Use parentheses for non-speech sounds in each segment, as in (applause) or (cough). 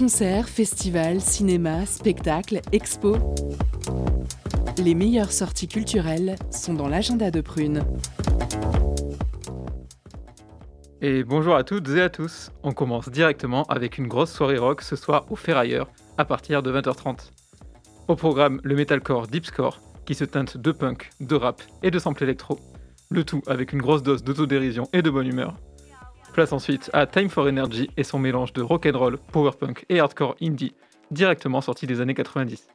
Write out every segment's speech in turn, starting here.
Concerts, festivals, cinéma, spectacles, expos. Les meilleures sorties culturelles sont dans l'agenda de Prune. Et bonjour à toutes et à tous. On commence directement avec une grosse soirée rock ce soir au Ferrailleur à partir de 20h30. Au programme, le metalcore Deepscore qui se teinte de punk, de rap et de sample électro. Le tout avec une grosse dose d'autodérision et de bonne humeur. Place ensuite à Time for Energy et son mélange de rock'n'roll, powerpunk et hardcore indie, directement sorti des années 90.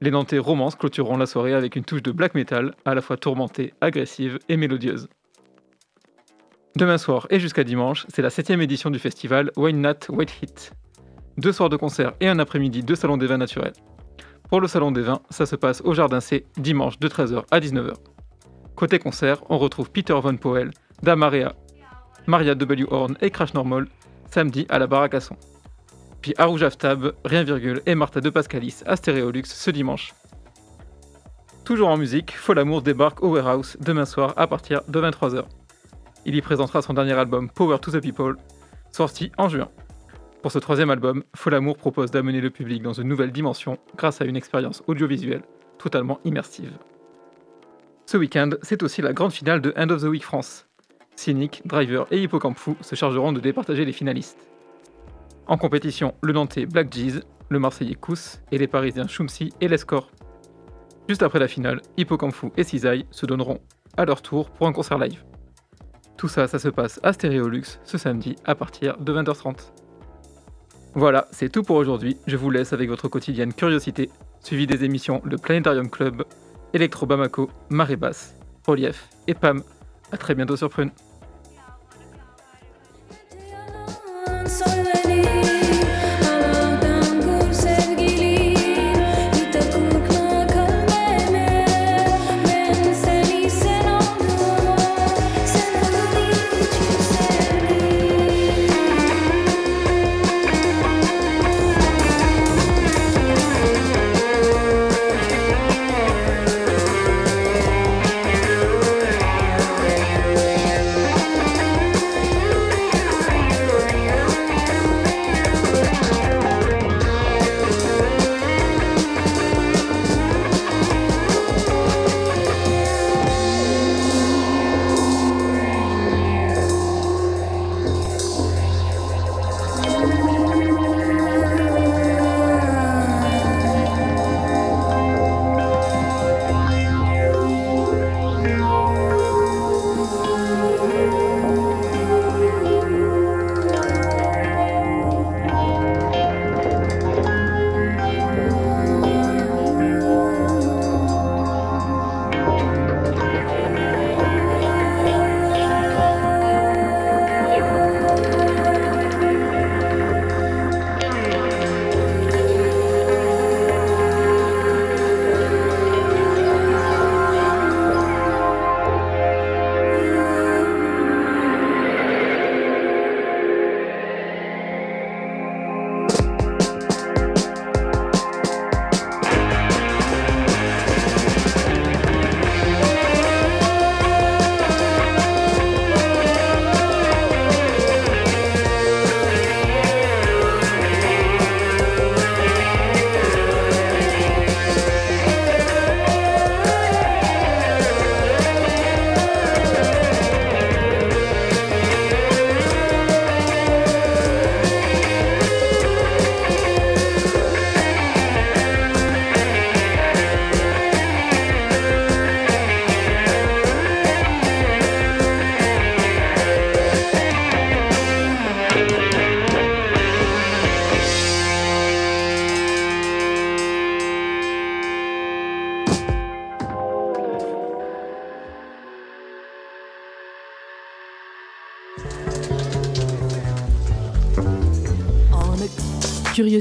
Les Nantais Romance clôtureront la soirée avec une touche de black metal, à la fois tourmentée, agressive et mélodieuse. Demain soir et jusqu'à dimanche, c'est la 7 édition du festival Wine Nat White Hit. Deux soirs de concert et un après-midi de salon des vins naturels. Pour le salon des vins, ça se passe au Jardin C, dimanche de 13h à 19h. Côté concert, on retrouve Peter Von Powell, Damaria, Maria W. Horn et Crash Normal, samedi à la Baracasson. Puis Rouge Aftab, Rien Virgule et Martha de Pascalis à Stéréolux ce dimanche. Toujours en musique, Folamour débarque au Warehouse demain soir à partir de 23h. Il y présentera son dernier album Power to the People, sorti en juin. Pour ce troisième album, Folamour propose d'amener le public dans une nouvelle dimension grâce à une expérience audiovisuelle totalement immersive. Ce week-end, c'est aussi la grande finale de End of the Week France, Cynic, Driver et Hippocamp se chargeront de départager les finalistes. En compétition, le Nantais Black Jeez, le Marseillais Kous et les Parisiens Shumsi et Lescore. Juste après la finale, Hippocamp et Cisaille se donneront à leur tour pour un concert live. Tout ça, ça se passe à Stéréolux ce samedi à partir de 20h30. Voilà, c'est tout pour aujourd'hui. Je vous laisse avec votre quotidienne curiosité, suivi des émissions Le Planetarium Club, Electro Bamako, Marée Basse, Relief et PAM. A très bientôt sur Prune.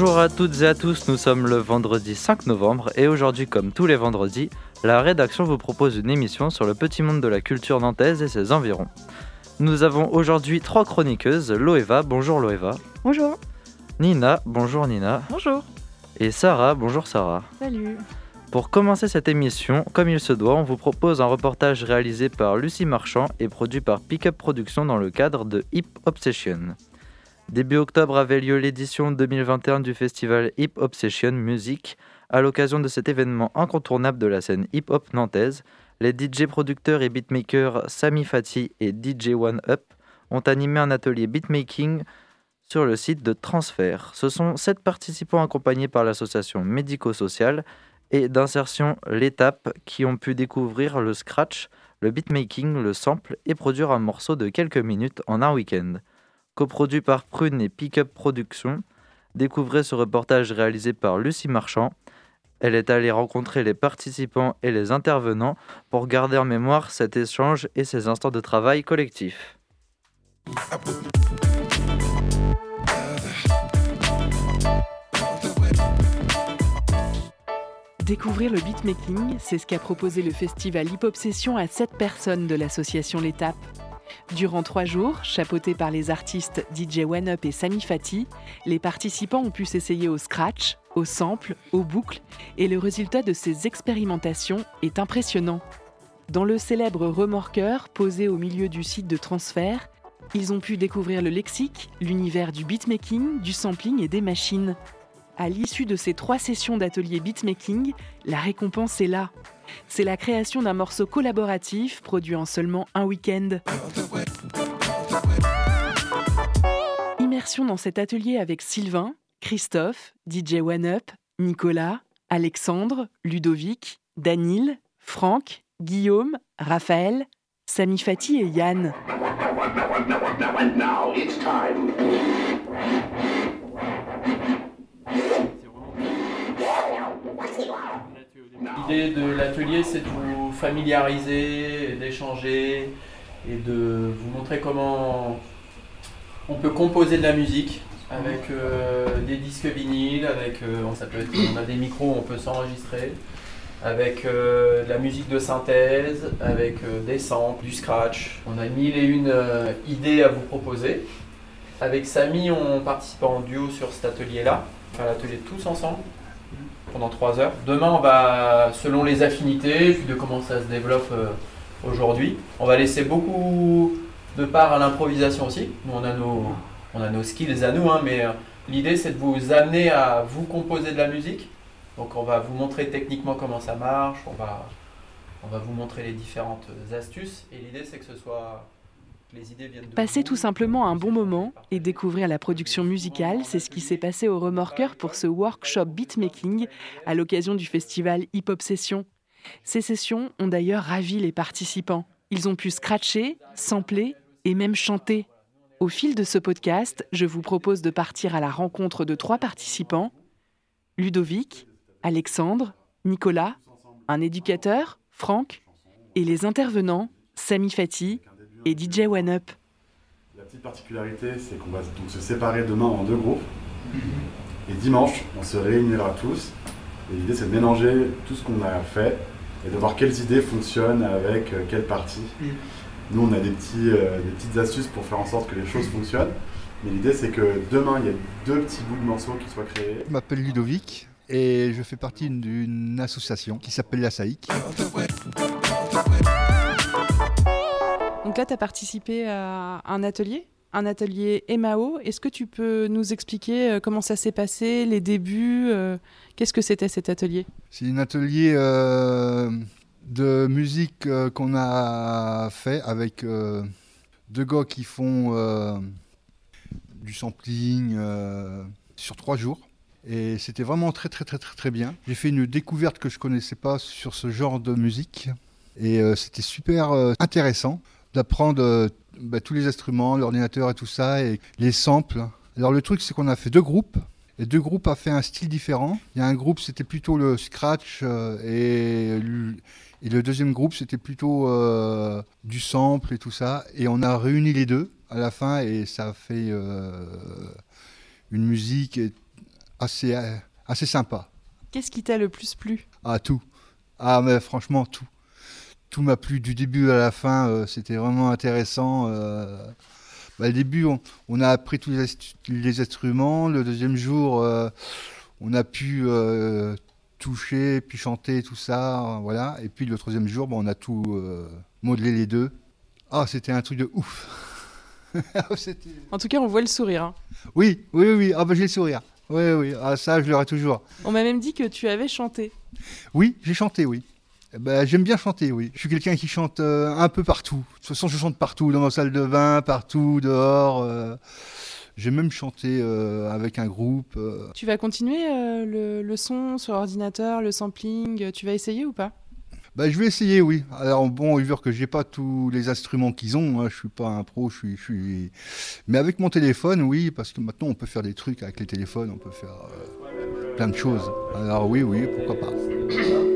Bonjour à toutes et à tous, nous sommes le vendredi 5 novembre et aujourd'hui comme tous les vendredis, la rédaction vous propose une émission sur le petit monde de la culture nantaise et ses environs. Nous avons aujourd'hui trois chroniqueuses, Loeva, bonjour Loeva. Bonjour. Nina, bonjour Nina. Bonjour. Et Sarah, bonjour Sarah. Salut. Pour commencer cette émission, comme il se doit, on vous propose un reportage réalisé par Lucie Marchand et produit par Pickup Productions dans le cadre de Hip Obsession. Début octobre avait lieu l'édition 2021 du festival Hip Obsession Music. À l'occasion de cet événement incontournable de la scène hip-hop nantaise, les DJ producteurs et beatmakers Sami Fati et DJ One Up ont animé un atelier beatmaking sur le site de Transfert. Ce sont sept participants accompagnés par l'association médico-sociale et d'insertion L'étape qui ont pu découvrir le scratch, le beatmaking, le sample et produire un morceau de quelques minutes en un week-end. Coproduit par Prune et Pickup Productions, découvrez ce reportage réalisé par Lucie Marchand. Elle est allée rencontrer les participants et les intervenants pour garder en mémoire cet échange et ces instants de travail collectif. Découvrir le beatmaking, c'est ce qu'a proposé le festival Hip Obsession à 7 personnes de l'association L'Étape. Durant trois jours, chapeautés par les artistes DJ One Up et Sami Fati, les participants ont pu s'essayer au scratch, au sample, aux boucles, et le résultat de ces expérimentations est impressionnant. Dans le célèbre remorqueur posé au milieu du site de transfert, ils ont pu découvrir le lexique, l'univers du beatmaking, du sampling et des machines. À l'issue de ces trois sessions d'atelier beatmaking, la récompense est là. C'est la création d'un morceau collaboratif produit en seulement un week-end. Immersion dans cet atelier avec Sylvain, Christophe, DJ One Up, Nicolas, Alexandre, Ludovic, Danil, Franck, Guillaume, Raphaël, Sami Fati et Yann. L'idée de l'atelier, c'est de vous familiariser, d'échanger et de vous montrer comment on peut composer de la musique avec euh, des disques vinyles, avec euh, ça peut être, on a des micros, on peut s'enregistrer, avec euh, de la musique de synthèse, avec des samples, du scratch. On a mille et une idées à vous proposer. Avec Samy, on participe en duo sur cet atelier-là, faire l'atelier tous ensemble pendant trois heures. Demain, on va, selon les affinités, puis de comment ça se développe aujourd'hui, on va laisser beaucoup de part à l'improvisation aussi. Nous, on a nos, on a nos skills à nous, hein, mais euh, l'idée c'est de vous amener à vous composer de la musique. Donc on va vous montrer techniquement comment ça marche, on va, on va vous montrer les différentes astuces, et l'idée c'est que ce soit... Passer tout simplement un bon moment et découvrir la production musicale, c'est ce qui s'est passé au Remorqueur pour ce workshop beatmaking à l'occasion du festival Hip Hop Session. Ces sessions ont d'ailleurs ravi les participants. Ils ont pu scratcher, sampler et même chanter. Au fil de ce podcast, je vous propose de partir à la rencontre de trois participants Ludovic, Alexandre, Nicolas, un éducateur, Franck, et les intervenants, Sami Fati et DJ One Up. La petite particularité, c'est qu'on va donc se séparer demain en deux groupes. Et dimanche, on se réunira tous. Et l'idée, c'est de mélanger tout ce qu'on a fait et de voir quelles idées fonctionnent avec euh, quelle partie. Nous, on a des, petits, euh, des petites astuces pour faire en sorte que les choses fonctionnent. Mais l'idée, c'est que demain, il y a deux petits bouts de morceaux qui soient créés. Je m'appelle Ludovic et je fais partie d'une association qui s'appelle la SAIC. Tu as participé à un atelier, un atelier MAO. Est-ce que tu peux nous expliquer euh, comment ça s'est passé, les débuts euh, Qu'est-ce que c'était cet atelier? C'est un atelier euh, de musique qu'on a fait avec deux gars qui font du sampling sur trois jours. Et c'était vraiment très très très très très bien. J'ai fait une découverte que je connaissais pas sur ce genre de musique. Et c'était super intéressant d'apprendre euh, bah, tous les instruments, l'ordinateur et tout ça, et les samples. Alors le truc c'est qu'on a fait deux groupes. Les deux groupes ont fait un style différent. Il y a un groupe, c'était plutôt le scratch, euh, et, le- et le deuxième groupe, c'était plutôt euh, du sample et tout ça. Et on a réuni les deux à la fin, et ça a fait euh, une musique assez, assez sympa. Qu'est-ce qui t'a le plus plu? Ah, tout. Ah, mais franchement, tout. Tout m'a plu du début à la fin. euh, C'était vraiment intéressant. euh. Bah, le début, on, on a appris tous les, instruments. Le deuxième jour, euh, on a pu euh, toucher, puis chanter, tout ça. euh, Voilà. Et puis le troisième jour, bah, on a tout modelé les deux. Ah, c'était un truc de ouf. (laughs) En tout cas, on voit le sourire. hein. oui, oui, oui. Ah, bah, j'ai le sourire. Oui, oui. Ah, ça, je l'aurai toujours. On m'a même dit que tu avais chanté. Oui, j'ai chanté, oui. Eh ben, J'aime bien chanter, oui. Je suis quelqu'un qui chante euh, un peu partout. De toute façon, je chante partout, dans ma salle de bain, partout, dehors. euh. J'ai même chanté euh, avec un groupe. euh. Tu vas continuer euh, le, le son sur ordinateur, le sampling Tu vas essayer ou pas? Ben, je vais essayer, oui. Alors, bon, vu que j'ai pas tous les instruments qu'ils ont, hein, je suis pas un pro, je suis, je suis... Mais avec mon téléphone, oui, parce que maintenant, on peut faire des trucs avec les téléphones, on peut faire plein de choses. Alors, oui, oui, pourquoi pas.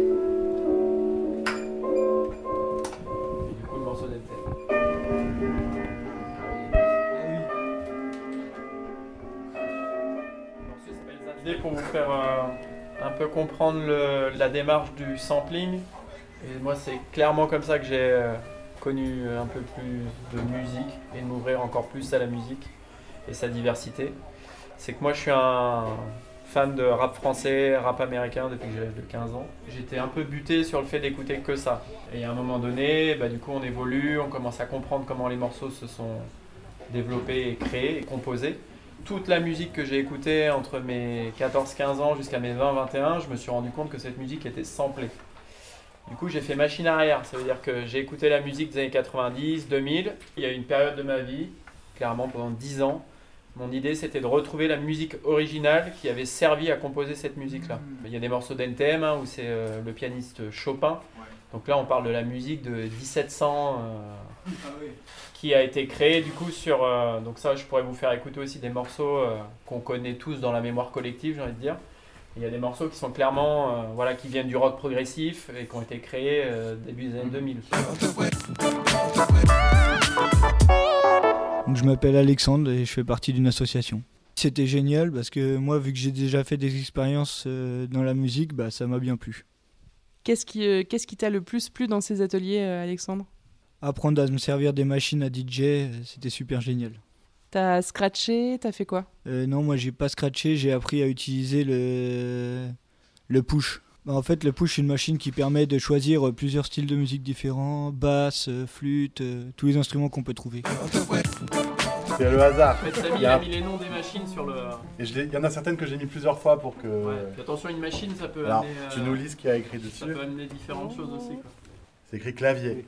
Faire euh, un peu comprendre la démarche du sampling. Et moi, c'est clairement comme ça que j'ai euh, connu un peu plus de musique et de m'ouvrir encore plus à la musique et sa diversité. C'est que moi, je suis un fan de rap français, rap américain depuis que de 15 ans. J'étais un peu buté sur le fait d'écouter que ça. Et à un moment donné, bah, du coup, on évolue, on commence à comprendre comment les morceaux se sont développés et créés et composés. Toute la musique que j'ai écoutée entre mes 14-15 ans jusqu'à mes 20-21, je me suis rendu compte que cette musique était samplée. Du coup, j'ai fait machine arrière. Ça veut dire que j'ai écouté la musique des années 90, 2000. Il y a eu une période de ma vie, clairement pendant 10 ans, mon idée c'était de retrouver la musique originale qui avait servi à composer cette musique-là. Il y a des morceaux d'NTM hein, où c'est euh, le pianiste Chopin. Donc là, on parle de la musique de 1700 euh, qui a été créée du coup sur. euh, donc ça, je pourrais vous faire écouter aussi des morceaux euh, qu'on connaît tous dans la mémoire collective, j'ai envie de dire. Il y a des morceaux qui sont clairement, euh, voilà, qui viennent du rock progressif et qui ont été créés euh, début des années 2000. Donc, je m'appelle Alexandre et je fais partie d'une association. C'était génial parce que moi, vu que j'ai déjà fait des expériences euh, dans la musique, bah, ça m'a bien plu. Qu'est-ce qui euh, qu'est-ce qui t'a le plus plu dans ces ateliers, euh, Alexandre? Apprendre à me servir des machines à DJ, c'était super génial. T'as scratché T'as fait quoi? Euh, non, moi, j'ai pas scratché, j'ai appris à utiliser le, le push. Bah, en fait, le push, c'est une machine qui permet de choisir euh, plusieurs styles de musique différents basse, euh, flûte, tous les instruments qu'on peut trouver. C'est le hasard. En fait, Samy Il y a- a mis les noms des machines sur le. Et je il y en a certaines que j'ai mis plusieurs fois pour que. Ouais. Puis attention, une machine, ça peut Alors, amener. tu euh, nous lis ce qu'il y a écrit Ça dessus. peut amener différentes choses aussi. C'est écrit clavier.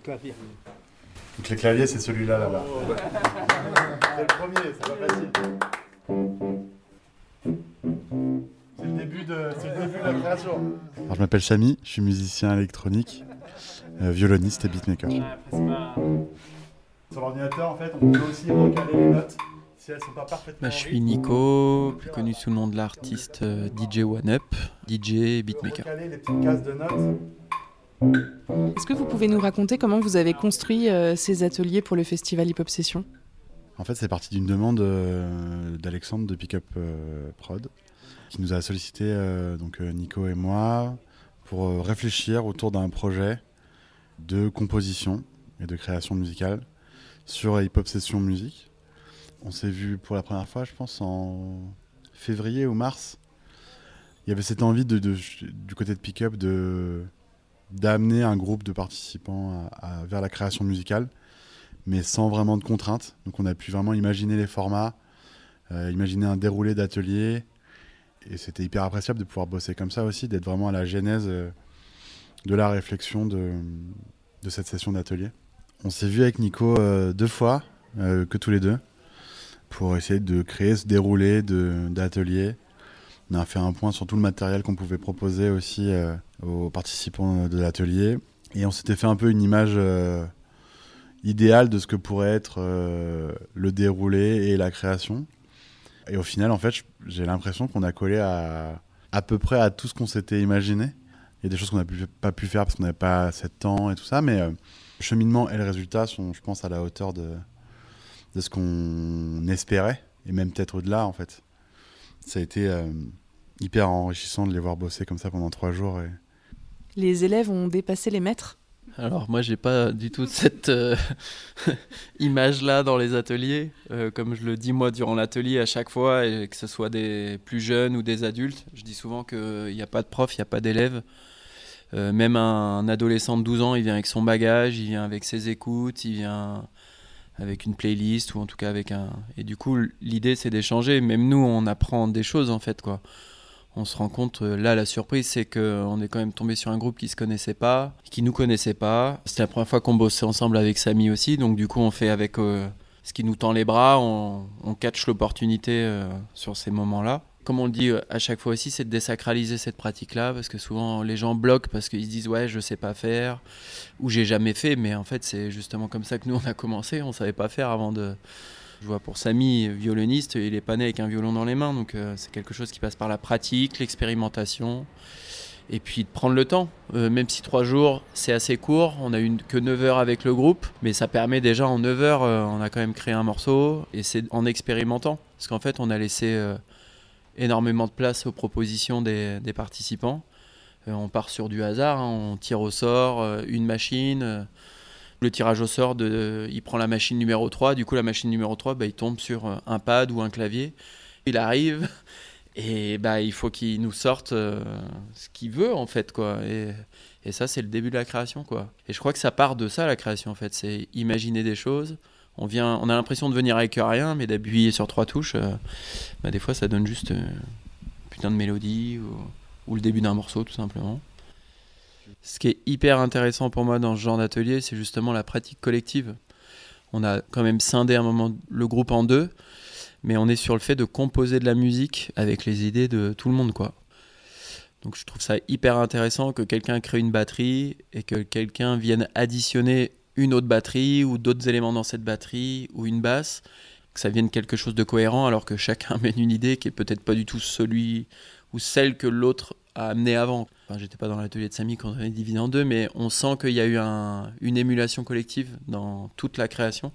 Donc les claviers, c'est celui-là là-bas. C'est le premier, c'est pas facile. C'est le début de, c'est le début de la création. Alors, je m'appelle Chami, je suis musicien électronique, euh, violoniste et beatmaker. Ouais, pas- Sur l'ordinateur, en fait, on peut aussi recaler les notes si elles sont pas parfaitement. Bah, je suis. Nico, plus connu sous le nom de l'artiste euh, DJ One Up, DJ et On peut beatmaker. recaler les petites cases de notes. Est-ce que vous pouvez nous raconter comment vous avez construit euh, ces ateliers pour le festival Hip Hop Session? En fait, c'est parti d'une demande euh, d'Alexandre de Pickup euh, Prod, qui nous a sollicité, euh, donc Nico et moi, pour réfléchir autour d'un projet de composition et de création musicale sur Hip Hop Session Musique. On s'est vu pour la première fois, je pense, en février ou mars. Il y avait cette envie du côté de Pickup de d'amener un groupe de participants vers la création musicale mais sans vraiment de contraintes. Donc on a pu vraiment imaginer les formats, euh, imaginer un déroulé d'atelier. Et c'était hyper appréciable de pouvoir bosser comme ça aussi, d'être vraiment à la genèse euh, de la réflexion de, cette session d'atelier. On s'est vu avec Nico euh, deux fois, que tous les deux, pour essayer de créer ce déroulé d'atelier. On a fait un point sur tout le matériel qu'on pouvait proposer aussi euh, aux participants de l'atelier. Et on s'était fait un peu une image euh, idéal de ce que pourrait être euh, le déroulé et la création. Et au final, en fait, j'ai l'impression qu'on a collé à à peu près à tout ce qu'on s'était imaginé. Il y a des choses qu'on n'a pas pu faire parce qu'on n'avait pas assez de temps et tout ça, mais le cheminement et le résultat sont, je pense, à la hauteur de, de ce qu'on espérait, et même peut-être au-delà, en fait. Ça a été euh, hyper enrichissant de les voir bosser comme ça pendant trois jours. Et... Les élèves ont dépassé les maîtres? Alors moi j'ai pas du tout cette euh, (laughs) image là dans les ateliers euh, comme je le dis moi durant l'atelier à chaque fois et que ce soit des plus jeunes ou des adultes je dis souvent qu'il n'y a pas de prof il n'y a pas d'élève euh, même un, adolescent de 12 ans il vient avec son bagage il vient avec ses écoutes il vient avec une playlist ou en tout cas avec un et du coup l'idée c'est d'échanger même nous on apprend des choses en fait quoi on se rend compte, euh, là, la surprise, c'est qu'on est quand même tombé sur un groupe qui se connaissait pas, qui nous connaissait pas. C'était la première fois qu'on bossait ensemble avec Samy aussi, donc du coup, on fait avec euh, ce qui nous tend les bras, on, catch l'opportunité euh, sur ces moments-là. Comme on le dit à chaque fois aussi, c'est de désacraliser cette pratique-là, parce que souvent les gens bloquent parce qu'ils se disent ouais, je sais pas faire, ou j'ai jamais fait, mais en fait, c'est justement comme ça que nous on a commencé, on savait pas faire avant de je vois pour Samy, violoniste, il est pas né avec un violon dans les mains, donc euh, c'est quelque chose qui passe par la pratique, l'expérimentation, et puis de prendre le temps. Euh, même si trois jours, c'est assez court, on a eu que 9 heures avec le groupe, mais ça permet déjà en 9 heures, euh, on a quand même créé un morceau, et c'est en expérimentant, parce qu'en fait, on a laissé énormément de place aux propositions des, participants. on part sur du hasard, hein, on tire au sort une machine le tirage au sort, il prend la machine numéro 3, du coup la machine numéro 3, bah, il tombe sur euh, un pad ou un clavier. Il arrive (laughs) et bah, il faut qu'il nous sorte euh, ce qu'il veut en fait. quoi. Et, et ça c'est le début de la création. quoi. Et je crois que ça part de ça la création en fait, c'est imaginer des choses. On, vient, on a l'impression de venir avec rien, mais d'appuyer sur trois touches, euh, bah, des fois ça donne juste une putain de mélodie ou, ou le début d'un morceau tout simplement. Ce qui est hyper intéressant pour moi dans ce genre d'atelier, c'est justement la pratique collective. On a quand même scindé un moment le groupe en deux, mais on est sur le fait de composer de la musique avec les idées de tout le monde, quoi. Donc je trouve ça hyper intéressant que quelqu'un crée une batterie et que quelqu'un vienne additionner une autre batterie ou d'autres éléments dans cette batterie ou une basse, que ça vienne quelque chose de cohérent alors que chacun (laughs) mène une idée qui est peut-être pas du tout celui ou celle que l'autre a amené avant. Enfin, J'étais pas dans l'atelier de Samy quand on est divisé en deux, mais on sent qu'il y a eu une émulation collective dans toute la création.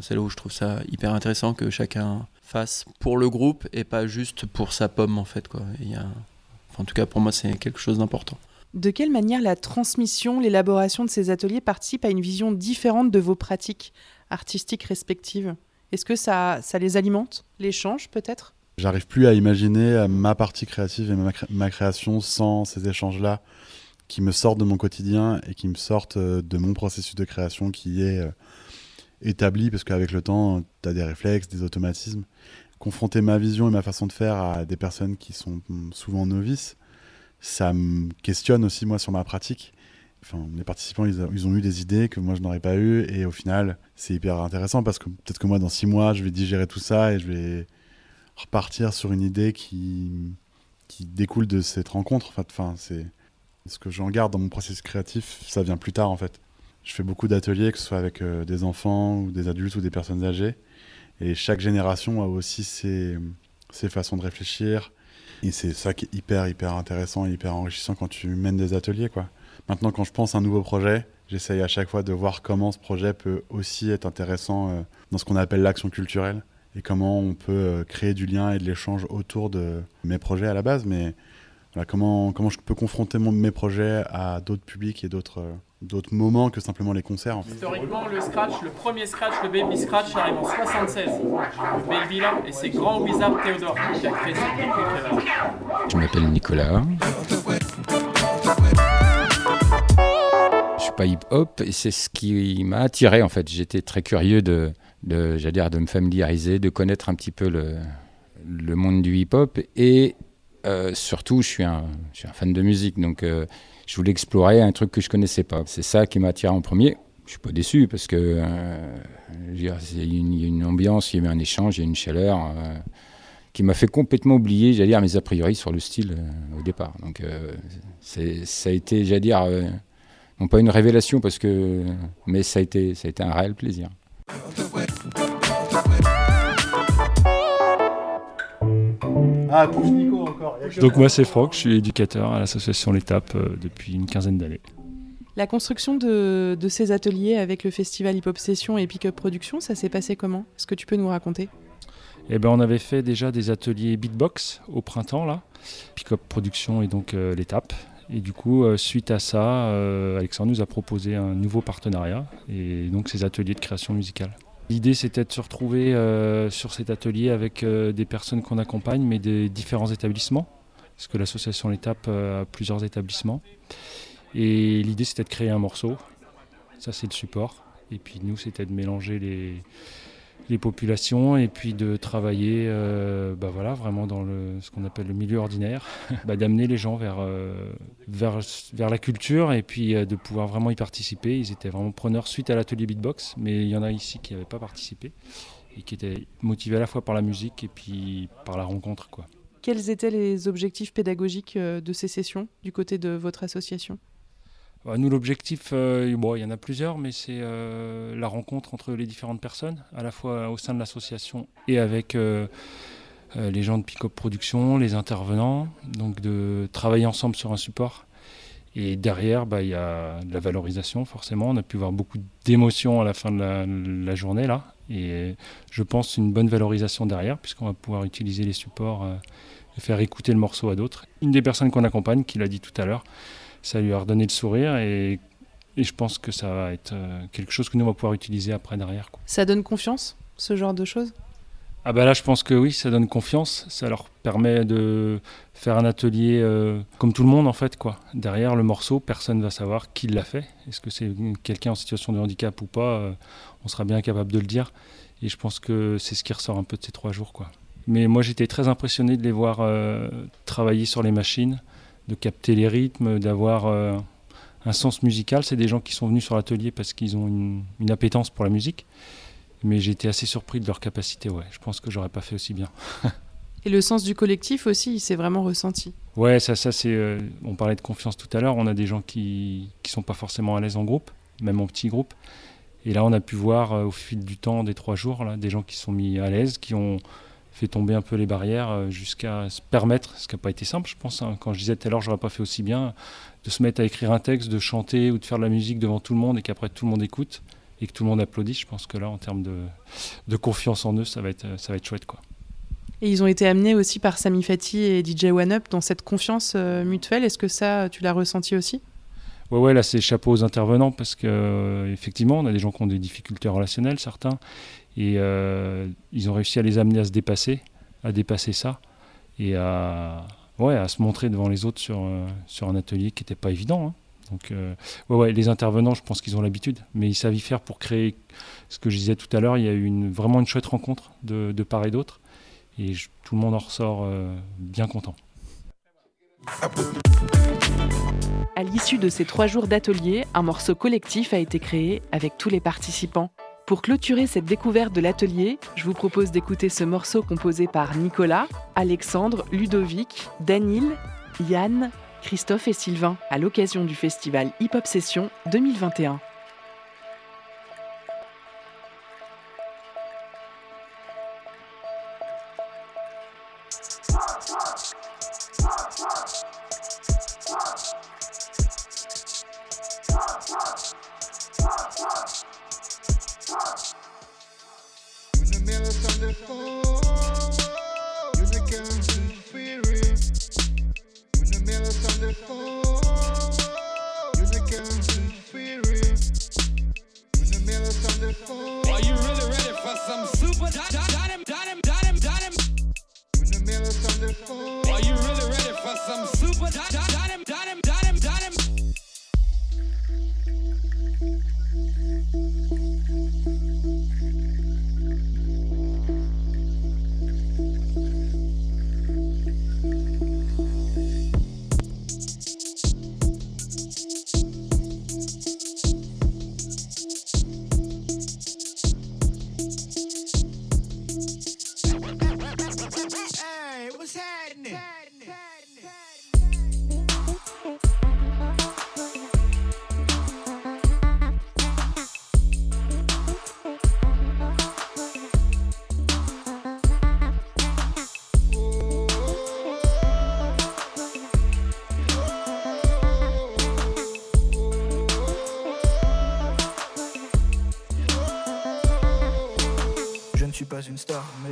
C'est là où je trouve ça hyper intéressant que chacun fasse pour le groupe et pas juste pour sa pomme en fait. Quoi. Il y a... en tout cas, pour moi, c'est quelque chose d'important. De quelle manière la transmission, l'élaboration de ces ateliers participe à une vision différente de vos pratiques artistiques respectives? Est-ce que ça, ça les alimente L'échange peut-être? J'arrive plus à imaginer ma partie créative et ma, création sans ces échanges-là qui me sortent de mon quotidien et qui me sortent euh, de mon processus de création qui est euh, établi parce qu'avec le temps, tu as des réflexes, des automatismes. Confronter ma vision et ma façon de faire à des personnes qui sont souvent novices, ça me questionne aussi moi sur ma pratique. Enfin, les participants, ils, ont eu des idées que moi je n'aurais pas eu et au final, c'est hyper intéressant parce que peut-être que moi dans six mois, je vais digérer tout ça et je vais repartir sur une idée qui, qui découle de cette rencontre. Enfin, c'est ce que j'en garde dans mon processus créatif, ça vient plus tard en fait. Je fais beaucoup d'ateliers, que ce soit avec euh, des enfants ou des adultes ou des personnes âgées. Et chaque génération a aussi ses, ses façons de réfléchir. Et c'est ça qui est hyper, hyper intéressant et hyper enrichissant quand tu mènes des ateliers. Quoi. Maintenant, quand je pense à un nouveau projet, j'essaye à chaque fois de voir comment ce projet peut aussi être intéressant euh, dans ce qu'on appelle l'action culturelle et comment on peut euh, créer du lien et de l'échange autour de mes projets à la base, mais comment, comment je peux confronter mes projets à d'autres publics et d'autres euh, d'autres moments que simplement les concerts. Historiquement, le scratch, le premier scratch, le baby scratch, arrive en 76. Le baby là, et c'est Grand Wizard Théodore qui a créé cette technique. Je m'appelle Nicolas. Je suis pas hip-hop et c'est ce qui m'a attiré en fait. J'étais très curieux de, de, dire, de me familiariser, de connaître un petit peu le, le monde du hip-hop. Et euh, surtout, je suis, un, je suis un fan de musique, donc euh, je voulais explorer un truc que je connaissais pas. C'est ça qui m'a attiré en premier. Je suis pas déçu parce que euh, y a une, ambiance, il y a eu un échange, il y a une chaleur qui m'a fait complètement oublier, j'allais dire, mes a priori sur le style au départ. Donc ça a été, j'allais dire, non pas une révélation parce que, mais ça a été, ça a été un réel plaisir. Ah, Donc moi c'est Franck, je suis éducateur à l'association L'Étape euh, depuis une quinzaine d'années. La construction de, ces ateliers avec le festival Hip Hop Session et Pick Up Production, ça s'est passé comment? Est-ce que tu peux nous raconter? Eh ben, on avait fait déjà des ateliers beatbox au printemps, là. Pick-up Production et donc l'étape. Et du coup, suite à ça, Alexandre nous a proposé un nouveau partenariat et donc ces ateliers de création musicale. L'idée, c'était de se retrouver sur cet atelier avec des personnes qu'on accompagne, mais des différents établissements, parce que l'association L'étape a plusieurs établissements. Et l'idée, c'était de créer un morceau. Ça, c'est le support. Et puis nous, c'était de mélanger les, les populations et puis de travailler euh, bah voilà, vraiment dans le, ce qu'on appelle le milieu ordinaire, (laughs) bah d'amener les gens vers, euh, vers, vers, la culture et puis euh, de pouvoir vraiment y participer. Ils étaient vraiment preneurs suite à l'atelier beatbox, mais il y en a ici qui n'avaient pas participé et qui étaient motivés à la fois par la musique et puis par la rencontre. Quoi. Quels étaient les objectifs pédagogiques de ces sessions du côté de votre association? Nous, l'objectif, euh, il y en a plusieurs, mais c'est euh, la rencontre entre les différentes personnes, à la fois au sein de l'association et avec euh, les gens de Pick-up Production, les intervenants, donc de travailler ensemble sur un support. Et derrière, bah, il y a de la valorisation, forcément. On a pu voir beaucoup d'émotions à la fin de la, la, journée, là. Et je pense une bonne valorisation derrière, puisqu'on va pouvoir utiliser les supports et faire écouter le morceau à d'autres. Une des personnes qu'on accompagne, qui l'a dit tout à l'heure, ça lui a redonné le sourire et, je pense que ça va être euh, quelque chose que nous on va pouvoir utiliser après derrière. Ça donne confiance, ce genre de choses? Ah bah là, je pense que oui, ça donne confiance. Ça leur permet de faire un atelier euh, comme tout le monde en fait quoi. Derrière le morceau, personne va savoir qui l'a fait. Est-ce que c'est quelqu'un en situation de handicap ou pas euh, On sera bien capable de le dire. Et je pense que c'est ce qui ressort un peu de ces trois jours quoi. Mais moi, j'étais très impressionné de les voir travailler sur les machines, de capter les rythmes, d'avoir euh, un sens musical. C'est des gens qui sont venus sur l'atelier parce qu'ils ont une, appétence pour la musique. Mais j'ai été assez surpris de leur capacité. Ouais, je pense que j'aurais pas fait aussi bien. (laughs) Et le sens du collectif aussi, il s'est vraiment ressenti. Ouais, ça, ça c'est. Euh, on parlait de confiance tout à l'heure. On a des gens qui qui sont pas forcément à l'aise en groupe, même en petit groupe. Et là, on a pu voir euh, au fil du temps des trois jours là, des gens qui sont mis à l'aise, qui ont fait tomber un peu les barrières euh, jusqu'à se permettre, ce qui n'a pas été simple, je pense. Hein. Quand je disais tout à l'heure, j'aurais pas fait aussi bien, de se mettre à écrire un texte, de chanter ou de faire de la musique devant tout le monde et qu'après tout le monde écoute et que tout le monde applaudit. Je pense que là, en termes de, de confiance en eux, ça va être, ça va être chouette. Quoi. Et ils ont été amenés aussi par Sami Fati et DJ One Up dans cette confiance euh, mutuelle. Est-ce que ça, tu l'as ressenti aussi? Ouais, ouais, là c'est chapeau aux intervenants parce que euh, effectivement, on a des gens qui ont des difficultés relationnelles, certains, et euh, ils ont réussi à les amener à se dépasser, à dépasser ça, et à, ouais, à se montrer devant les autres sur, euh, sur un atelier qui n'était pas évident. Hein. Donc, euh, ouais, ouais, les intervenants, je pense qu'ils ont l'habitude, mais ils savent y faire pour créer ce que je disais tout à l'heure. Il y a eu une, vraiment une chouette rencontre de, de part et d'autre, et tout le monde en ressort bien content. À l'issue de ces trois jours d'atelier, un morceau collectif a été créé avec tous les participants. Pour clôturer cette découverte de l'atelier, je vous propose d'écouter ce morceau composé par Nicolas, Alexandre, Ludovic, Danil, Yann, Christophe et Sylvain à l'occasion du festival Hip Hop Session 2021. Oh.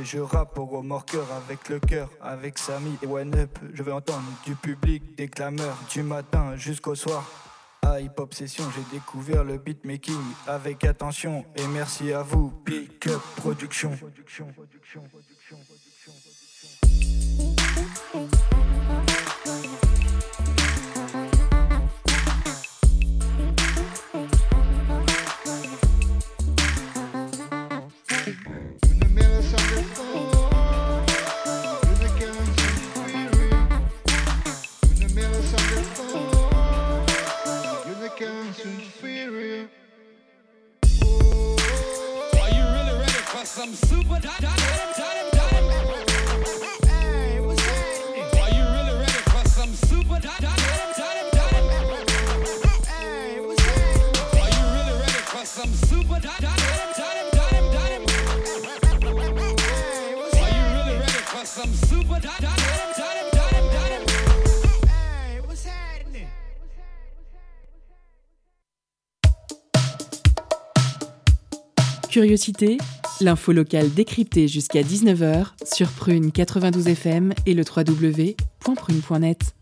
Je rappe au remorqueur avec le cœur, avec Samy et One Up. Je vais entendre du public, des clameurs, du matin jusqu'au soir. À Hip Hop j'ai découvert le beatmaking avec attention et merci à vous, Pick Up Production. Curiosité, l'info locale décryptée jusqu'à 19h sur Prune 92 FM et le www.prune.net.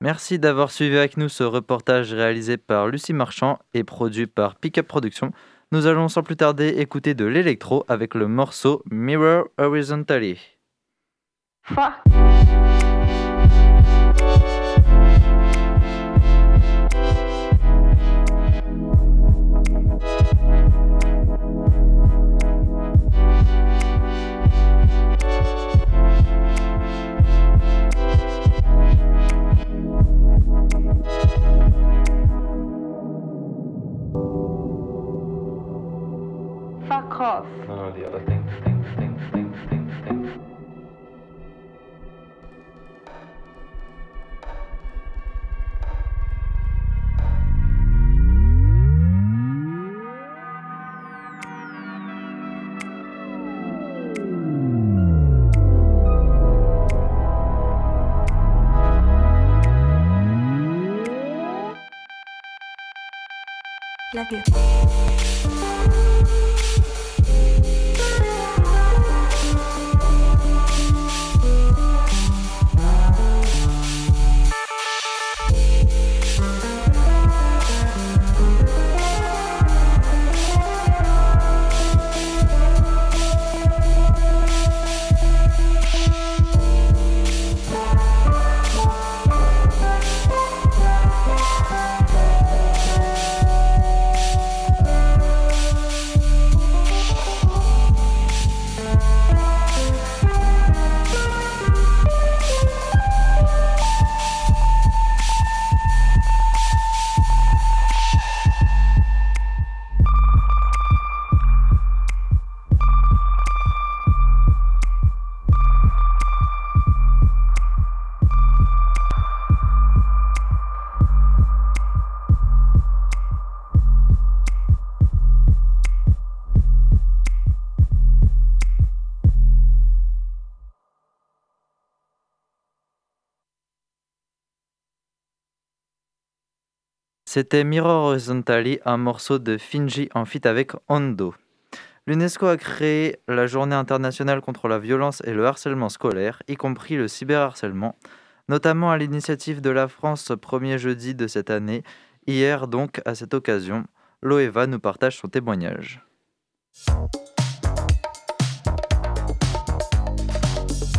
Merci d'avoir suivi avec nous ce reportage réalisé par Lucie Marchand et produit par Pickup Productions. Nous allons sans plus tarder écouter de l'électro avec le morceau Mirror Horizontally. Fuck cough. The other. Love you. C'était Mirror Horizontally, un morceau de Finji en feat avec Hondo. L'UNESCO a créé la journée internationale contre la violence et le harcèlement scolaire, y compris le cyberharcèlement, notamment à l'initiative de la France premier jeudi de cette année. Hier donc, à cette occasion, Loeva nous partage son témoignage.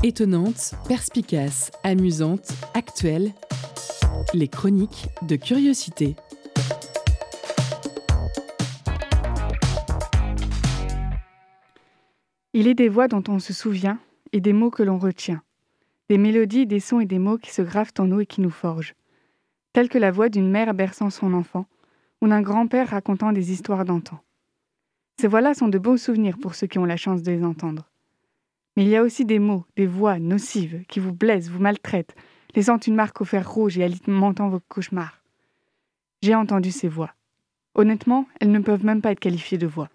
Étonnante, perspicace, amusante, actuelle, les chroniques de curiosité. Il est des voix dont on se souvient et des mots que l'on retient. Des mélodies, des sons et des mots qui se gravent en nous et qui nous forgent. Telle que la voix d'une mère berçant son enfant ou d'un grand-père racontant des histoires d'antan. Ces voix-là sont de beaux souvenirs pour ceux qui ont la chance de les entendre. Mais il y a aussi des mots, des voix nocives qui vous blessent, vous maltraitent, laissant une marque au fer rouge et alimentant vos cauchemars. J'ai entendu ces voix. Honnêtement, elles ne peuvent même pas être qualifiées de voix.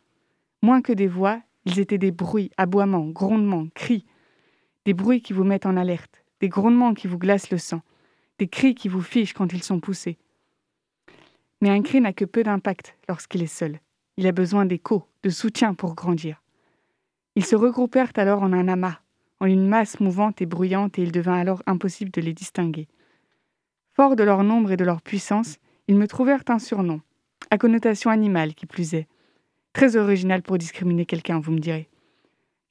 Moins que des voix, ils étaient des bruits, aboiements, grondements, cris. Des bruits qui vous mettent en alerte, des grondements qui vous glacent le sang, des cris qui vous fichent quand ils sont poussés. Mais un cri n'a que peu d'impact lorsqu'il est seul. il a besoin d'écho, de soutien pour grandir. Ils se regroupèrent alors en un amas, en une masse mouvante et bruyante, et il devint alors impossible de les distinguer. Forts de leur nombre et de leur puissance, ils me trouvèrent un surnom, à connotation animale qui plus est. Très original pour discriminer quelqu'un, vous me direz.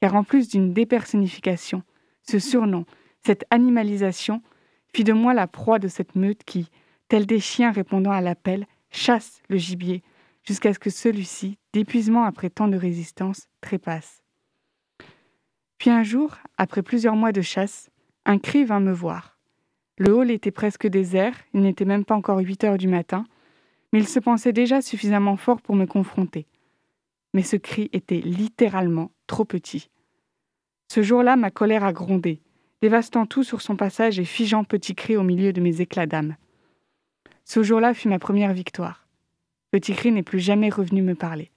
Car en plus d'une dépersonnification, ce surnom, cette animalisation, fit de moi la proie de cette meute qui, tels des chiens répondant à l'appel, chasse le gibier, jusqu'à ce que celui-ci, d'épuisement après tant de résistance, trépasse. Puis un jour, après plusieurs mois de chasse, un cri vint me voir. Le hall était presque désert, il n'était même pas encore huit heures du matin, mais il se pensait déjà suffisamment fort pour me confronter. Mais ce cri était littéralement trop petit. Ce jour-là, ma colère a grondé, dévastant tout sur son passage et figeant Petit Cri au milieu de mes éclats d'âme. Ce jour-là fut ma première victoire. Petit Cri n'est plus jamais revenu me parler.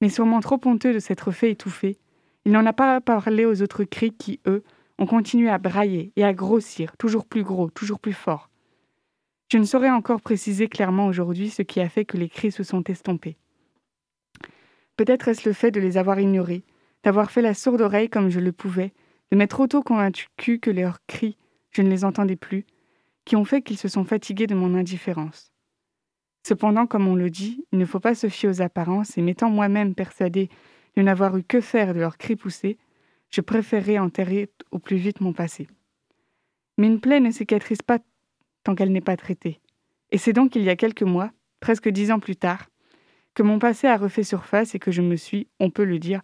Mais sûrement trop honteux de s'être fait étouffer, il n'en a pas parlé aux autres cris qui, eux, ont continué à brailler et à grossir, toujours plus gros, toujours plus fort. Je ne saurais encore préciser clairement aujourd'hui ce qui a fait que les cris se sont estompés. Peut-être est-ce le fait de les avoir ignorés, d'avoir fait la sourde oreille comme je le pouvais, de m'être auto-convaincu que leurs cris, je ne les entendais plus, qui ont fait qu'ils se sont fatigués de mon indifférence. Cependant, comme on le dit, il ne faut pas se fier aux apparences, et m'étant moi-même persuadé de n'avoir eu que faire de leurs cris poussés, je préférais enterrer au plus vite mon passé. Mais une plaie ne cicatrise pas tant qu'elle n'est pas traitée. Et c'est donc il y a quelques mois, presque dix ans plus tard, mon passé a refait surface et que je me suis, on peut le dire,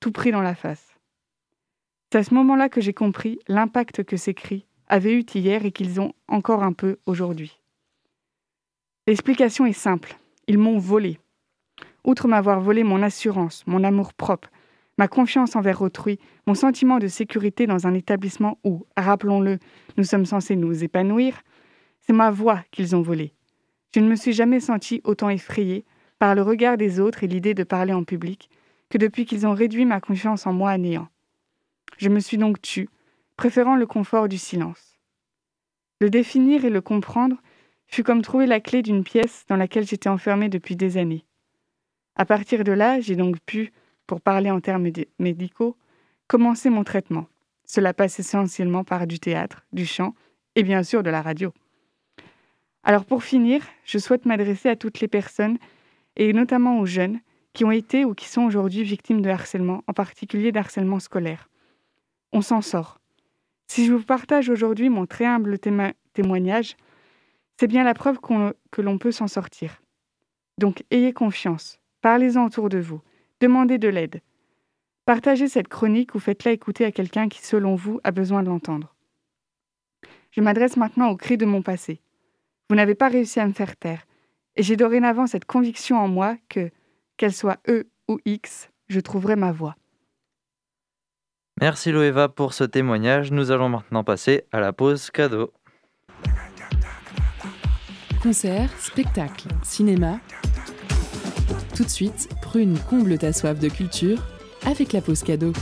tout pris dans la face. C'est à ce moment-là que j'ai compris l'impact que ces cris avaient eu hier et qu'ils ont encore un peu aujourd'hui. L'explication est simple. Ils m'ont volé. Outre m'avoir volé mon assurance, mon amour propre, ma confiance envers autrui, mon sentiment de sécurité dans un établissement où, rappelons-le, nous sommes censés nous épanouir, c'est ma voix qu'ils ont volée. Je ne me suis jamais sentie autant effrayée par le regard des autres et l'idée de parler en public que depuis qu'ils ont réduit ma confiance en moi à néant. Je me suis donc tue, préférant le confort du silence. Le définir et le comprendre fut comme trouver la clé d'une pièce dans laquelle j'étais enfermée depuis des années. À partir de là, j'ai donc pu, pour parler en termes médicaux, commencer mon traitement. Cela passe essentiellement par du théâtre, du chant et bien sûr de la radio. Alors pour finir, je souhaite m'adresser à toutes les personnes, et notamment aux jeunes, qui ont été ou qui sont aujourd'hui victimes de harcèlement, en particulier d'harcèlement scolaire on s'en sort. Si je vous partage aujourd'hui mon très humble témoignage, c'est bien la preuve que l'on peut s'en sortir. Donc ayez confiance, parlez-en autour de vous, demandez de l'aide. Partagez cette chronique ou faites-la écouter à quelqu'un qui, selon vous, a besoin de l'entendre. Je m'adresse maintenant aux cris de mon passé. Vous n'avez pas réussi à me faire taire, et j'ai dorénavant cette conviction en moi que, qu'elle soit E ou X, je trouverai ma voie. Merci Loeva pour ce témoignage. Nous allons maintenant passer à la pause cadeau. Concert, spectacle, cinéma. Tout de suite, Prune comble ta soif de culture avec la pause cadeau.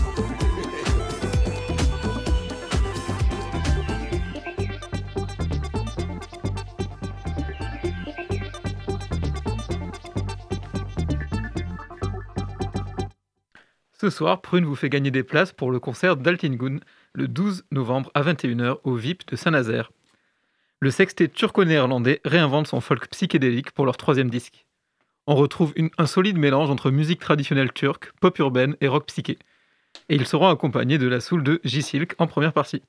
Ce soir, Prune vous fait gagner des places pour le concert d'Altingun le 12 novembre à 21h au VIP de Saint-Nazaire. Le sextet turco-néerlandais réinvente son folk psychédélique pour leur troisième disque. On retrouve un solide mélange entre musique traditionnelle turque, pop urbaine et rock psyché. Et ils seront accompagnés de la soul de J-Silk en première partie.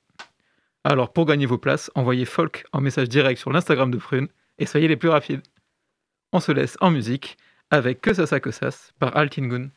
Alors pour gagner vos places, envoyez folk en message direct sur l'Instagram de Prune et soyez les plus rapides. On se laisse en musique avec Que ça ça que ça par Altingun.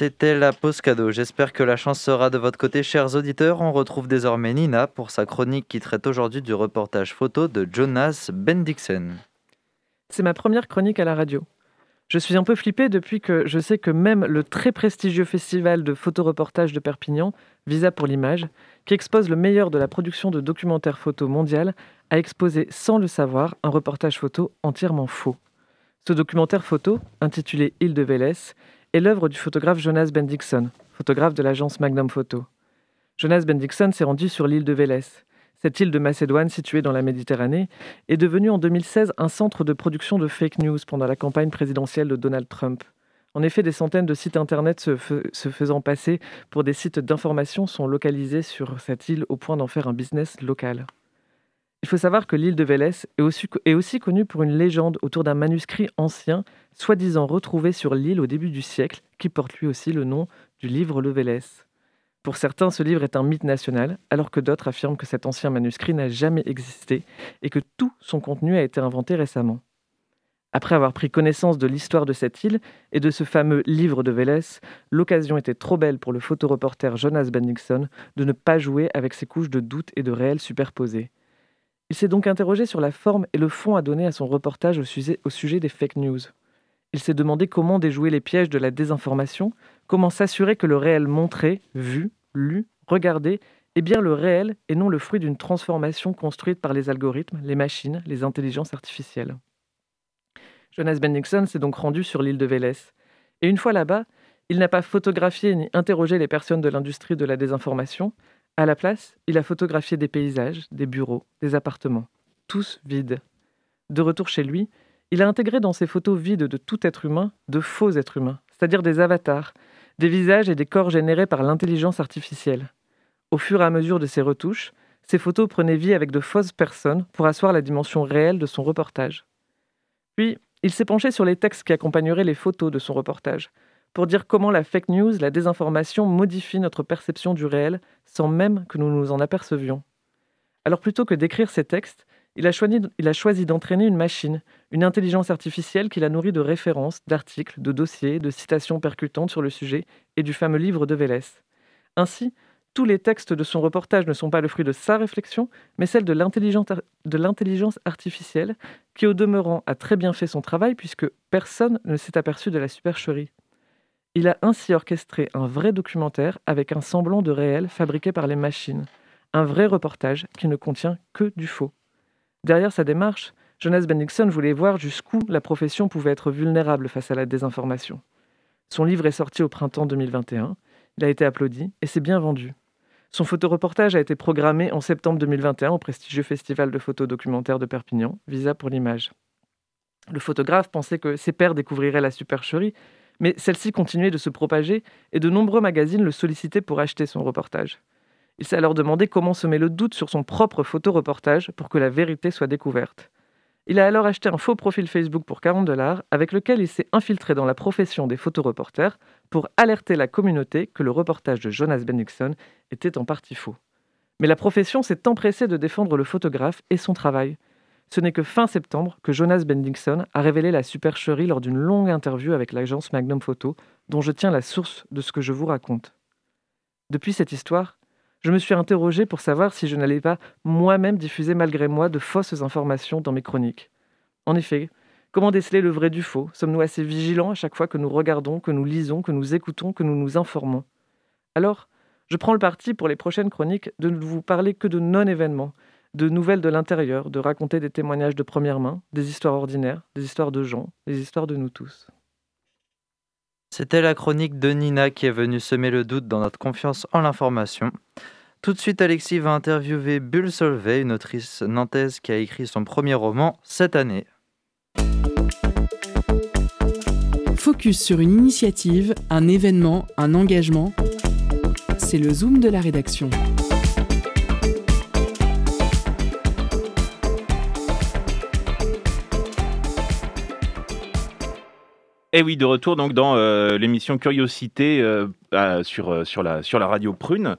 C'était la pause cadeau. J'espère que la chance sera de votre côté, chers auditeurs. On retrouve désormais Nina pour sa chronique qui traite aujourd'hui du reportage photo de Jonas Bendixen. C'est ma première chronique à la radio. Je suis un peu flippée depuis que je sais que même le très prestigieux festival de photoreportage de Perpignan, Visa pour l'image, qui expose le meilleur de la production de documentaires photo mondial, a exposé sans le savoir un reportage photo entièrement faux. Ce documentaire photo, intitulé Île de Vélez, est l'œuvre du photographe Jonas Bendixson, photographe de l'agence Magnum Photo. Jonas Bendixson s'est rendu sur l'île de Vélez. Cette île de Macédoine, située dans la Méditerranée, est devenue en 2016 un centre de production de fake news pendant la campagne présidentielle de Donald Trump. En effet, des centaines de sites Internet se, se faisant passer pour des sites d'information sont localisés sur cette île au point d'en faire un business local. Il faut savoir que l'île de Vélez est aussi, connue pour une légende autour d'un manuscrit ancien, soi-disant retrouvé sur l'île au début du siècle, qui porte lui aussi le nom du livre Le Vélez. Pour certains, ce livre est un mythe national, alors que d'autres affirment que cet ancien manuscrit n'a jamais existé et que tout son contenu a été inventé récemment. Après avoir pris connaissance de l'histoire de cette île et de ce fameux livre de Vélez, l'occasion était trop belle pour le photoreporter Jonas Bendixson de ne pas jouer avec ses couches de doute et de réel superposés. Il s'est donc interrogé sur la forme et le fond à donner à son reportage au sujet, des fake news. Il s'est demandé comment déjouer les pièges de la désinformation, comment s'assurer que le réel montré, vu, lu, regardé est bien le réel et non le fruit d'une transformation construite par les algorithmes, les machines, les intelligences artificielles. Jonas Bendixson s'est donc rendu sur l'île de Vélez. Et une fois là-bas, il n'a pas photographié ni interrogé les personnes de l'industrie de la désinformation. À la place, il a photographié des paysages, des bureaux, des appartements, tous vides. De retour chez lui, il a intégré dans ses photos vides de tout être humain de faux êtres humains, c'est-à-dire des avatars, des visages et des corps générés par l'intelligence artificielle. Au fur et à mesure de ses retouches, ces photos prenaient vie avec de fausses personnes pour asseoir la dimension réelle de son reportage. Puis, il s'est penché sur les textes qui accompagneraient les photos de son reportage, pour dire comment la fake news, la désinformation modifie notre perception du réel sans même que nous nous en apercevions. Alors plutôt que d'écrire ces textes, il a choisi, choisi d'entraîner une machine, une intelligence artificielle qu'il a nourrie de références, d'articles, de dossiers, de citations percutantes sur le sujet et du fameux livre de Vélez. Ainsi, tous les textes de son reportage ne sont pas le fruit de sa réflexion, mais celle de l'intelligence artificielle, qui au demeurant a très bien fait son travail puisque personne ne s'est aperçu de la supercherie. Il a ainsi orchestré un vrai documentaire avec un semblant de réel fabriqué par les machines, un vrai reportage qui ne contient que du faux. Derrière sa démarche, Jonas Bendixson voulait voir jusqu'où la profession pouvait être vulnérable face à la désinformation. Son livre est sorti au printemps 2021, il a été applaudi et s'est bien vendu. Son photoreportage a été programmé en septembre 2021 au prestigieux festival de photos documentaires de Perpignan, Visa pour l'image. Le photographe pensait que ses pairs découvriraient la supercherie, mais celle-ci continuait de se propager et de nombreux magazines le sollicitaient pour acheter son reportage. Il s'est alors demandé comment semer le doute sur son propre photoreportage pour que la vérité soit découverte. Il a alors acheté un faux profil Facebook pour 40 dollars avec lequel il s'est infiltré dans la profession des photoreporters pour alerter la communauté que le reportage de Jonas Bendixson était en partie faux. Mais la profession s'est empressée de défendre le photographe et son travail. Ce n'est que fin septembre que Jonas Bendixson a révélé la supercherie lors d'une longue interview avec l'agence Magnum Photo, dont je tiens la source de ce que je vous raconte. Depuis cette histoire, je me suis interrogé pour savoir si je n'allais pas moi-même diffuser malgré moi de fausses informations dans mes chroniques. En effet, comment déceler le vrai du faux? Sommes-nous assez vigilants à chaque fois que nous regardons, que nous lisons, que nous écoutons, que nous nous informons? Alors, je prends le parti pour les prochaines chroniques de ne vous parler que de non-événements, de nouvelles de l'intérieur, de raconter des témoignages de première main, des histoires ordinaires, des histoires de gens, des histoires de nous tous. C'était la chronique de Nina qui est venue semer le doute dans notre confiance en l'information. Tout de suite, Alexis va interviewer Bulle Solvay, une autrice nantaise qui a écrit son premier roman cette année. Focus sur une initiative, un événement, un engagement. C'est le zoom de la rédaction. Et eh oui, de retour donc dans euh, l'émission Curiosité euh, sur, euh, sur, la, sur la radio Prune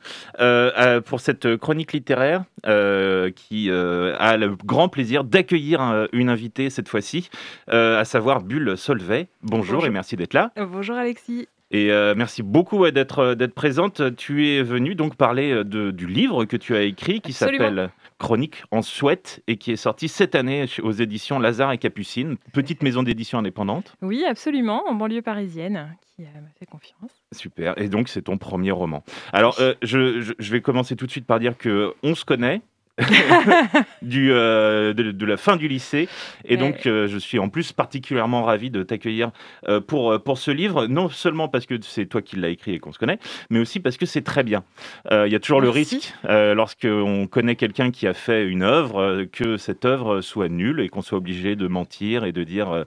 pour cette chronique littéraire qui a le grand plaisir d'accueillir une invitée cette fois-ci, à savoir Bulle Solvay. Bonjour, et merci d'être là. Bonjour Alexis. Et euh, merci beaucoup d'être présente. Tu es venue donc parler de, du livre que tu as écrit qui s'appelle Chronique en Souhaite et qui est sorti cette année aux éditions Lazare et Capucine, petite maison d'édition indépendante. Oui, absolument, en banlieue parisienne, qui euh, m'a fait confiance. Super. Et donc c'est ton premier roman. Alors euh, je, je- je vais commencer tout de suite par dire que on se connaît. (laughs) du, euh, de, de la fin du lycée. Et Ouais. donc, euh, je suis en plus particulièrement ravi de t'accueillir euh, pour, euh, pour ce livre, non seulement parce que c'est toi qui l'as écrit et qu'on se connaît, mais aussi parce que c'est très bien. Euh, Il y a toujours le risque, euh, lorsqu'on connaît quelqu'un qui a fait une œuvre, euh, que cette œuvre soit nulle et qu'on soit obligé de mentir et de dire euh,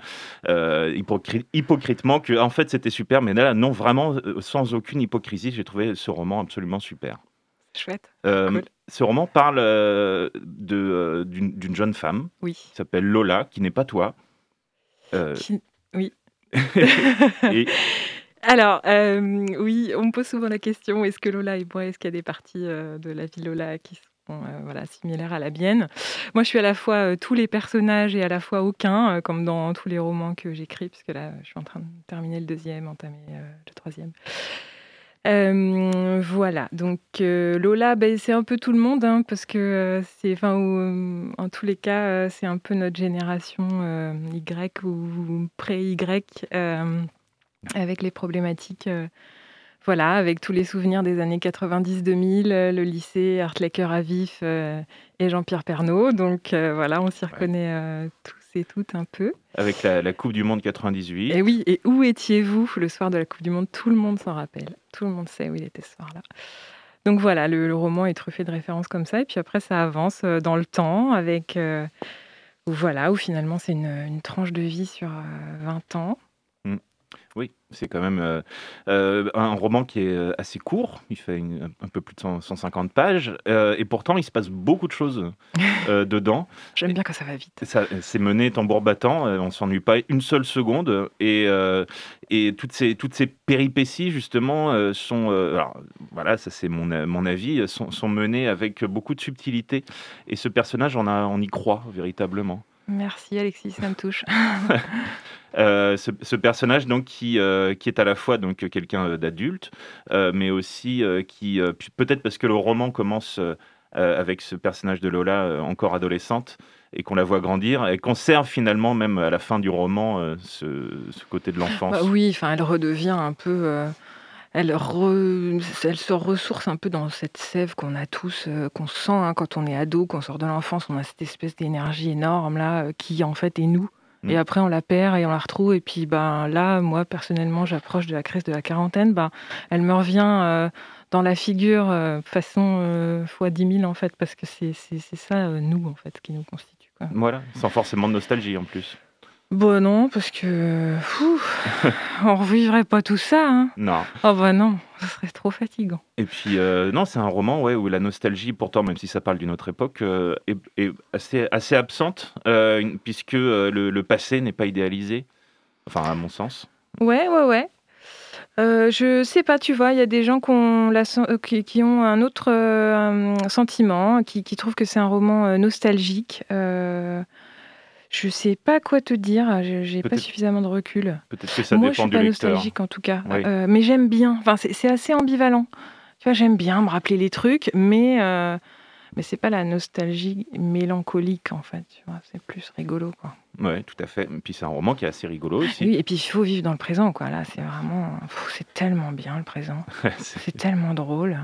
euh, hypocri- hypocritement que en fait c'était super, mais là, non, vraiment, euh, sans aucune hypocrisie, j'ai trouvé ce roman absolument super. Chouette. Euh, Cool. Ce roman parle euh, de, euh, d'une, d'une jeune femme Oui. qui s'appelle Lola, qui n'est pas toi. Euh, Qui- Oui. (laughs) et (laughs) Alors, oui, on me pose souvent la question est-ce que Lola est moi Est-ce qu'il y a des parties de la vie Lola qui sont euh, voilà, similaires à la mienne? Moi, je suis à la fois euh, tous les personnages et à la fois aucun, euh, comme dans tous les romans que j'écris, puisque là, je suis en train de terminer le deuxième, entamer le troisième. Euh, voilà, donc euh, Lola, ben, c'est un peu tout le monde, hein, parce que euh, c'est, enfin, en tous les cas, c'est un peu notre génération Y ou pré-Y, avec les problématiques, voilà, avec tous les souvenirs des années 90-2000, euh, le lycée, Artlecker à vif et Jean-Pierre Pernaud. Donc voilà, on s'y reconnaît tous et toutes un peu. avec la, la Coupe du Monde 98. Et oui, et où étiez-vous le soir de la Coupe du Monde? Tout le monde s'en rappelle. Tout le monde sait où il était ce soir-là. Donc voilà, le, roman est truffé de références comme ça. Et puis après, ça avance euh, dans le temps avec. euh, où voilà, où finalement, c'est une, tranche de vie sur euh, 20 ans. C'est quand même euh, euh, un roman qui est euh, assez court. Il fait une- un peu plus de 100 150 pages. euh, et pourtant, il se passe beaucoup de choses (laughs) euh, dedans. J'aime bien quand ça va vite. C'est mené tambour battant, on s'ennuie pas une seule seconde. Et, et toutes, ces, toutes ces péripéties, justement, sont. alors, voilà, ça c'est mon, a- mon avis, sont, sont menées avec beaucoup de subtilité. Et ce personnage, on, a, on y croit véritablement. Merci Alexis, ça me touche. (laughs) Euh, ce, personnage donc qui, euh, qui est à la fois donc quelqu'un euh, d'adulte, mais aussi qui peut-être parce que le roman commence avec ce personnage de Lola encore adolescente et qu'on la voit grandir et conserve finalement même à la fin du roman ce, côté de l'enfance. Bah oui, enfin, elle redevient un peu. elle, re- elle se ressource un peu dans cette sève qu'on a tous, qu'on sent hein, quand on est ado, qu'on sort de l'enfance. On a cette espèce d'énergie énorme là, qui en fait est nous. Mm. Et après, on la perd et on la retrouve. Et puis ben, là, moi, personnellement, j'approche de la crise de la quarantaine. Ben, elle me revient euh, dans la figure euh, façon euh, fois 10 000, en fait, parce que c'est ça, nous, en fait, qui nous constitue. quoi. Voilà, sans forcément de nostalgie en plus. Bon, non, parce que. on revivrait pas tout ça. Hein. Non. Oh, bah non, ce serait trop fatigant. Et puis, euh, non, c'est un roman ouais, où la nostalgie, pourtant, même si ça parle d'une autre époque, euh, est, est assez, assez absente, euh, puisque le, le passé n'est pas idéalisé, enfin, à mon sens. Ouais, ouais, ouais. Je sais pas, tu vois, il y a des gens qui ont, la sen- qui, qui ont un autre euh, sentiment, qui, qui trouvent que c'est un roman nostalgique. Je sais pas quoi te dire, je- j'ai pas suffisamment de recul. Peut-être que ça Moi, dépend je suis pas nostalgique en tout cas, Oui. Euh, mais j'aime bien. Enfin, c'est assez ambivalent. Tu vois, j'aime bien me rappeler les trucs, mais euh, mais c'est pas la nostalgie mélancolique en fait. C'est plus rigolo quoi. Ouais, tout à fait. Et puis, c'est un roman qui est assez rigolo aussi. Oui, et puis il faut vivre dans le présent quoi. Là, c'est vraiment, c'est tellement bien le présent. (laughs) C'est- tellement drôle.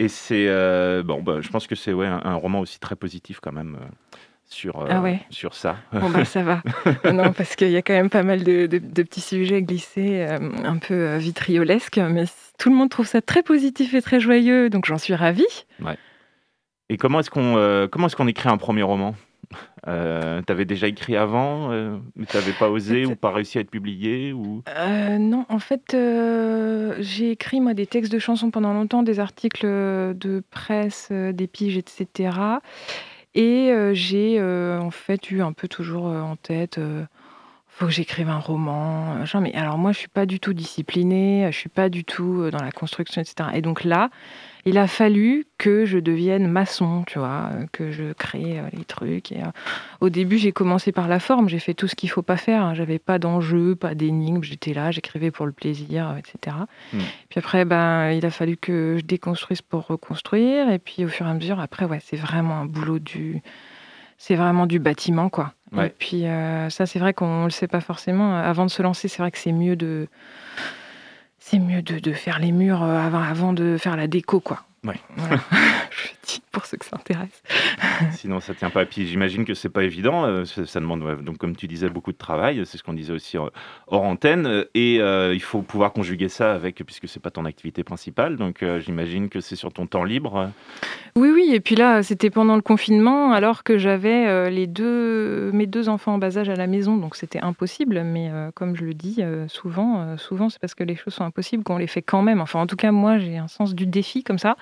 Et c'est. euh, bon, bah, je pense que c'est ouais, un, un roman aussi très positif quand même euh, sur, euh, Ah ouais. sur ça. Bon bah ça va. (laughs) non, parce qu'il y a quand même pas mal de, de- de petits sujets glissés, euh, un peu euh, vitriolesques, mais tout le monde trouve ça très positif et très joyeux, donc j'en suis ravie. Ouais. Et comment est-ce qu'on comment est-ce qu'on écrit un premier roman? Euh, T'avais déjà écrit avant, euh, mais t'avais pas osé (laughs) ou pas réussi à être publié ou? Euh, non, en fait, j'ai écrit moi des textes de chansons pendant longtemps, des articles de presse, des piges, etc. Et euh, j'ai euh, en fait eu un peu toujours euh, en tête, faut que j'écrive un roman. machin. Mais alors moi, je suis pas du tout disciplinée, je suis pas du tout dans la construction, etc. Et donc là, il a fallu que je devienne maçon, tu vois, euh, que je crée euh, les trucs. Et, euh, au début, j'ai commencé par la forme, j'ai fait tout ce qu'il faut pas faire. hein. J'avais pas d'enjeu, pas d'énigme, j'étais là, j'écrivais pour le plaisir, etc. Mm. Puis après, ben, il a fallu que je déconstruise pour reconstruire. Et puis au fur et à mesure, après, ouais, c'est vraiment un boulot du. C'est vraiment du bâtiment, quoi. Ouais. Et puis euh, ça, c'est vrai qu'on le sait pas forcément. Avant de se lancer, c'est vrai que c'est mieux de. C'est mieux de, de faire les murs euh, avant, avant de faire la déco, quoi. Ouais. Voilà. (laughs) (laughs) je le dis pour ceux que ça intéresse. (laughs) Sinon, ça tient pas. Puis j'imagine que c'est pas évident. euh, Ça, demande, donc, comme tu disais, beaucoup de travail. C'est ce qu'on disait aussi euh, hors antenne. euh, Et euh, il faut pouvoir conjuguer ça avec, puisque c'est pas ton activité principale. Donc, euh, j'imagine que c'est sur ton temps libre. Oui, oui, et puis là, c'était pendant le confinement, alors que j'avais les deux, mes deux enfants en bas âge à la maison, donc c'était impossible. Mais euh, comme je le dis souvent, souvent c'est parce que les choses sont impossibles qu'on les fait quand même. Enfin, en tout cas, moi, j'ai un sens du défi comme ça.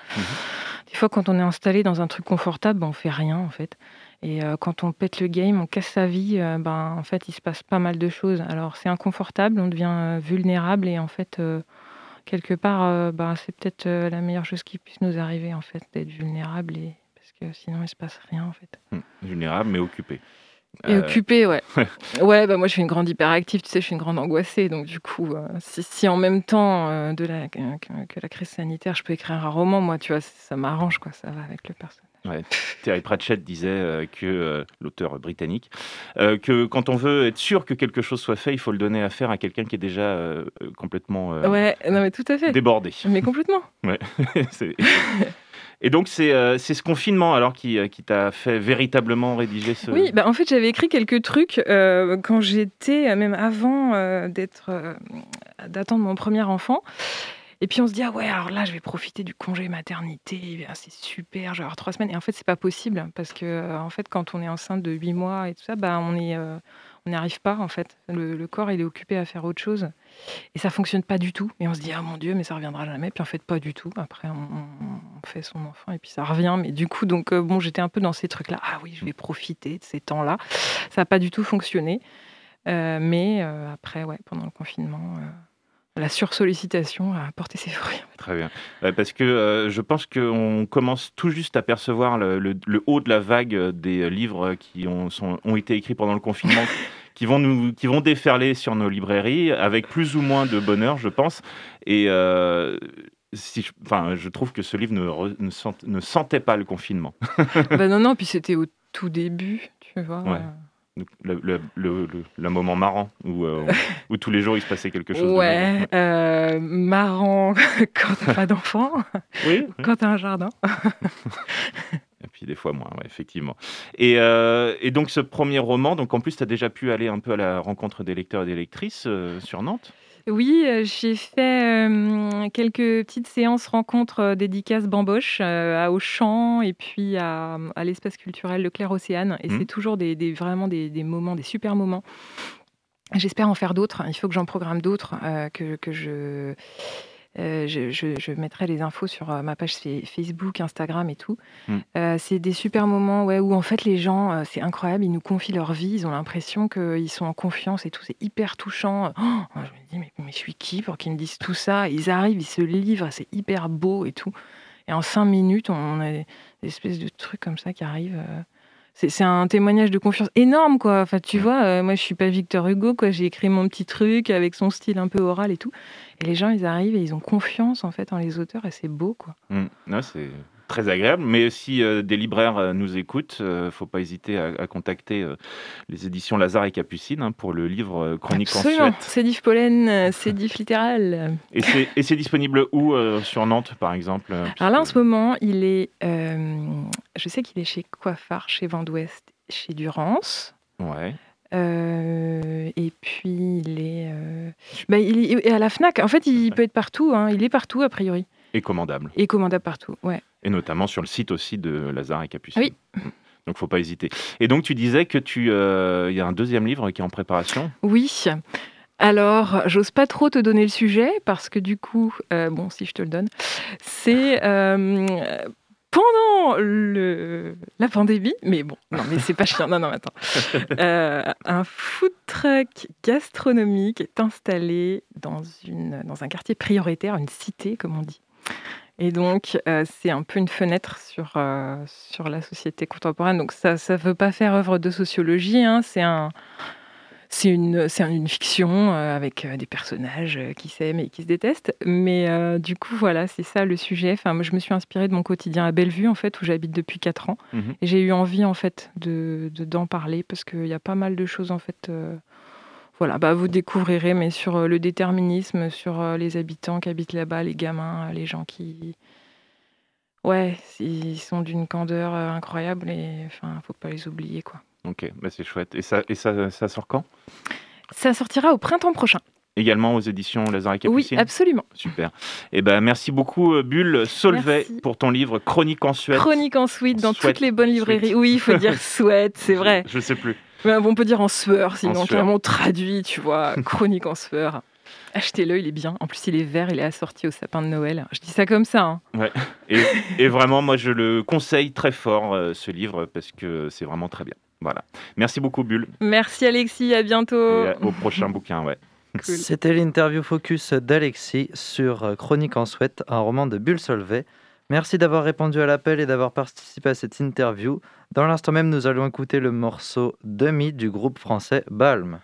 Des fois, quand on est installé dans un truc confortable, ben, on fait rien en fait. Et euh, quand on pète le game, on casse sa vie, euh, ben, en fait, il se passe pas mal de choses. Alors, c'est inconfortable, on devient euh, vulnérable et en fait, quelque part, ben, c'est peut-être la meilleure chose qui puisse nous arriver, en fait, d'être vulnérable et parce que sinon, il se passe rien, en fait. Hmm, Vulnérable, mais occupé. Et Euh, occupé, (laughs) ouais. Ouais, bah moi je suis une grande hyperactive, tu sais, je suis une grande angoissée. Donc du coup, euh, si, si en même temps euh, de la, que, la crise sanitaire, je peux écrire un roman, moi, tu vois, ça m'arrange, quoi, ça va avec le personnage. Ouais. Terry Pratchett disait euh, que l'auteur britannique que quand on veut être sûr que quelque chose soit fait, il faut le donner à faire à quelqu'un qui est déjà complètement ouais, non mais tout à fait. débordé. Mais complètement. Ouais. (laughs) C'est- (laughs) Et donc c'est euh, ce confinement alors qui, euh, qui t'a fait véritablement rédiger ce. Oui, bah en fait, j'avais écrit quelques trucs euh, quand j'étais, euh, même avant d'être, d'attendre mon premier enfant. Et puis on se dit, ah ouais, alors là, je vais profiter du congé maternité, ah, c'est super, je trois semaines. Et en fait, c'est pas possible, parce que en fait, quand on est enceinte de huit mois et tout ça, bah, on est, on n'y arrive pas, en fait. Le, corps, il est occupé à faire autre chose. Et ça fonctionne pas du tout. Et on se dit, ah mon Dieu, mais ça reviendra jamais. Puis en fait, pas du tout. Après, on, fait son enfant et puis ça revient. Mais du coup, donc, euh, bon, j'étais un peu dans ces trucs-là. Ah oui, je vais profiter de ces temps-là. Ça n'a pas du tout fonctionné. Euh, mais euh, après, ouais, pendant le confinement, la sursollicitation a porté ses fruits. (laughs) Très bien. Parce que euh, je pense qu'on commence tout juste à percevoir le, le- le haut de la vague euh, des livres qui ont, sont- ont été écrits pendant le confinement, (laughs) qui, vont nous, qui vont déferler sur nos librairies avec plus ou moins de bonheur, je pense. Et euh, si je, enfin, je trouve que ce livre ne, re- ne, sent- ne sentait pas le confinement. (laughs) bah non, non, puis c'était au tout début, tu vois. Ouais. Le, le- le- le- moment marrant où, euh, où tous les jours il se passait quelque chose. Ouais, nouveau. euh, marrant (laughs) quand t'as pas d'enfant, (laughs) Oui, oui. quand t'as un jardin. (laughs) Et puis des fois moins, ouais, effectivement. Et, euh, et donc ce premier roman, donc en plus tu as déjà pu aller un peu à la rencontre des lecteurs et des lectrices sur Nantes? Oui, euh, j'ai fait euh, quelques petites séances rencontres euh, dédicaces bamboche euh, à Auchan et puis à, à l'espace culturel Leclerc Océane. Et Mhm. c'est toujours des, des- vraiment des, des moments, des super moments. J'espère en faire d'autres. Il faut que j'en programme d'autres, euh, que, que je, euh, je, je- je mettrai les infos sur euh, ma page fa- Facebook, Instagram et tout. Mm. Euh, c'est des super moments ouais, où en fait les gens, c'est incroyable, ils nous confient leur vie, ils ont l'impression qu'ils sont en confiance et tout, c'est hyper touchant. Oh, je me dis, mais, mais je suis qui pour qu'ils me disent tout ça? Ils arrivent, ils se livrent, c'est hyper beau et tout. Et en cinq minutes, on a des espèces de trucs comme ça qui arrivent. C'est un témoignage de confiance énorme, quoi. Enfin, tu vois, euh, moi, je suis pas Victor Hugo, quoi. J'ai écrit mon petit truc avec son style un peu oral et tout. Et les gens, ils arrivent et ils ont confiance, en fait, en les auteurs et c'est beau, quoi. Mm. Ouais, c'est très agréable. Mais si euh, des libraires euh, nous écoutent, euh, faut pas hésiter à, à contacter les éditions Lazare et Capucine hein, pour le livre Chronique en Absolument. Suède. C'est diff pollen, (laughs) c'est diff littéral. Et c'est disponible où Sur Nantes, par exemple Alors là, en ce moment, il est. je sais qu'il est chez Coiffard, chez Vent d'Ouest, chez Durance. Ouais. Euh, et puis il est, euh, bah, il est à la Fnac. En fait, il peut être partout. hein. Il est partout a priori. Et commandable. Et commandable partout. Ouais. Et notamment sur le site aussi de Lazare et Capucine. Oui. Mm. Donc faut pas hésiter. Et donc tu disais que tu, euh, il y a un deuxième livre qui est en préparation. Oui. Alors, j'ose pas trop te donner le sujet parce que du coup, euh, bon, si je te le donne, c'est euh, pendant le, la pandémie, mais bon, non, mais c'est pas chiant, non, non, attends. (laughs) Euh, un food truck gastronomique est installé dans, une, dans un quartier prioritaire, une cité, comme on dit. Et donc, euh, c'est un peu une fenêtre sur, euh, sur la société contemporaine. Donc, ça ne veut pas faire œuvre de sociologie, hein, c'est un c'est une, c'est une fiction euh, avec euh, des personnages euh, qui s'aiment et qui se détestent. Mais du coup, voilà, c'est ça le sujet. Enfin, moi, je me suis inspirée de mon quotidien à Bellevue, en fait, où j'habite depuis 4 ans. Mhm. Et j'ai eu envie, en fait, de, de- d'en parler parce qu'il y a pas mal de choses, en fait. voilà, bah, vous découvrirez, mais sur le déterminisme, sur les habitants qui habitent là-bas, les gamins, les gens qui. Ouais, ils sont d'une candeur incroyable et enfin, faut pas les oublier, quoi. Ok, bah c'est chouette. Et ça, et ça, ça sort quand? Ça sortira au printemps prochain. Également aux éditions Lazare et Oui, Capucine absolument. Super. Et ben merci beaucoup, euh, Bulle Solvay, Merci. pour ton livre Chronique en Suède. Chronique en suite dans Sweat. toutes les bonnes librairies. Oui, il faut dire (laughs) souhaite, c'est vrai. Je sais plus. Mais on peut dire en sueur, sinon clairement traduit, tu vois. (laughs) Chronique en sueur. Achetez-le, il est bien. En plus, il est vert, il est assorti au sapin de Noël. Je dis ça comme ça. hein. Ouais. Et, et vraiment, moi, je le conseille très fort, euh, ce livre, parce que c'est vraiment très bien. Voilà. Merci beaucoup, Bulle. Merci Alexis, à bientôt. Et à- au prochain (laughs) bouquin, ouais. (laughs) C'était l'interview focus d'Alexis sur euh, Chronique en Souhaite, un roman de Bulle Solvay. Merci d'avoir répondu à l'appel et d'avoir participé à cette interview. Dans l'instant même, nous allons écouter le morceau Demi du groupe français Balm.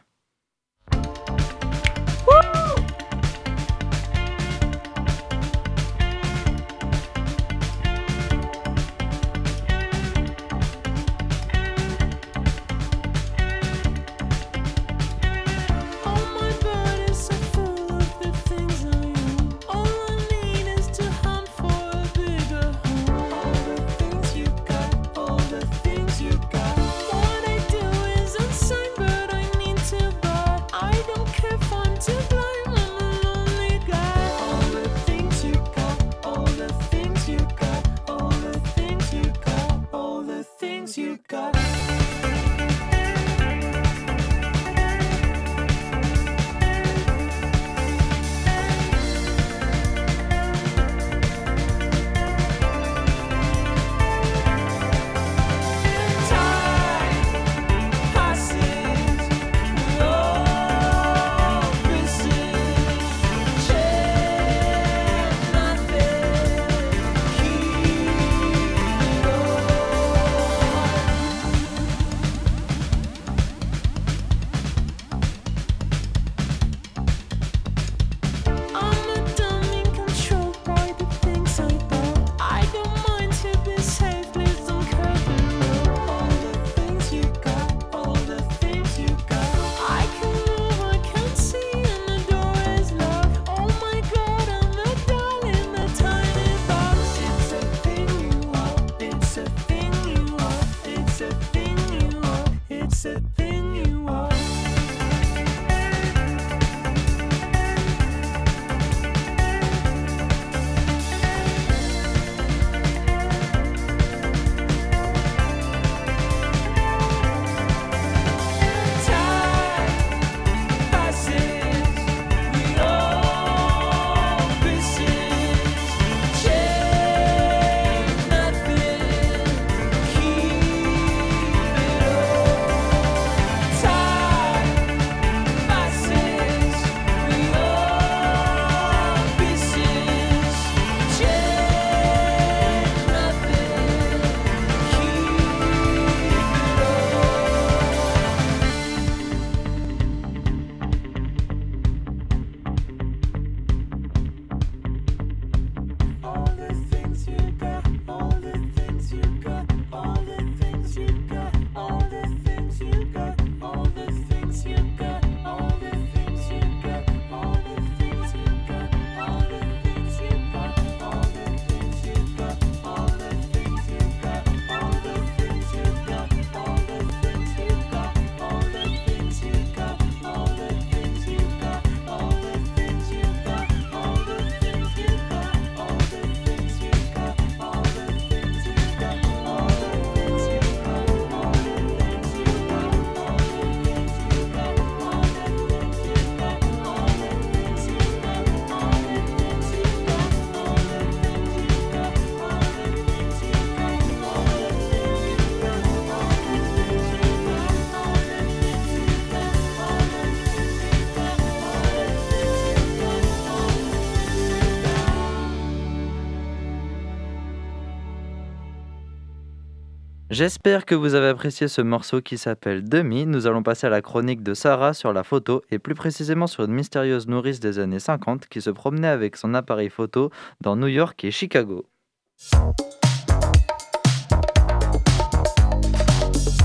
J'espère que vous avez apprécié ce morceau qui s'appelle Demi. Nous allons passer à la chronique de Sarah sur la photo et plus précisément sur une mystérieuse nourrice des années 50 qui se promenait avec son appareil photo dans New York et Chicago.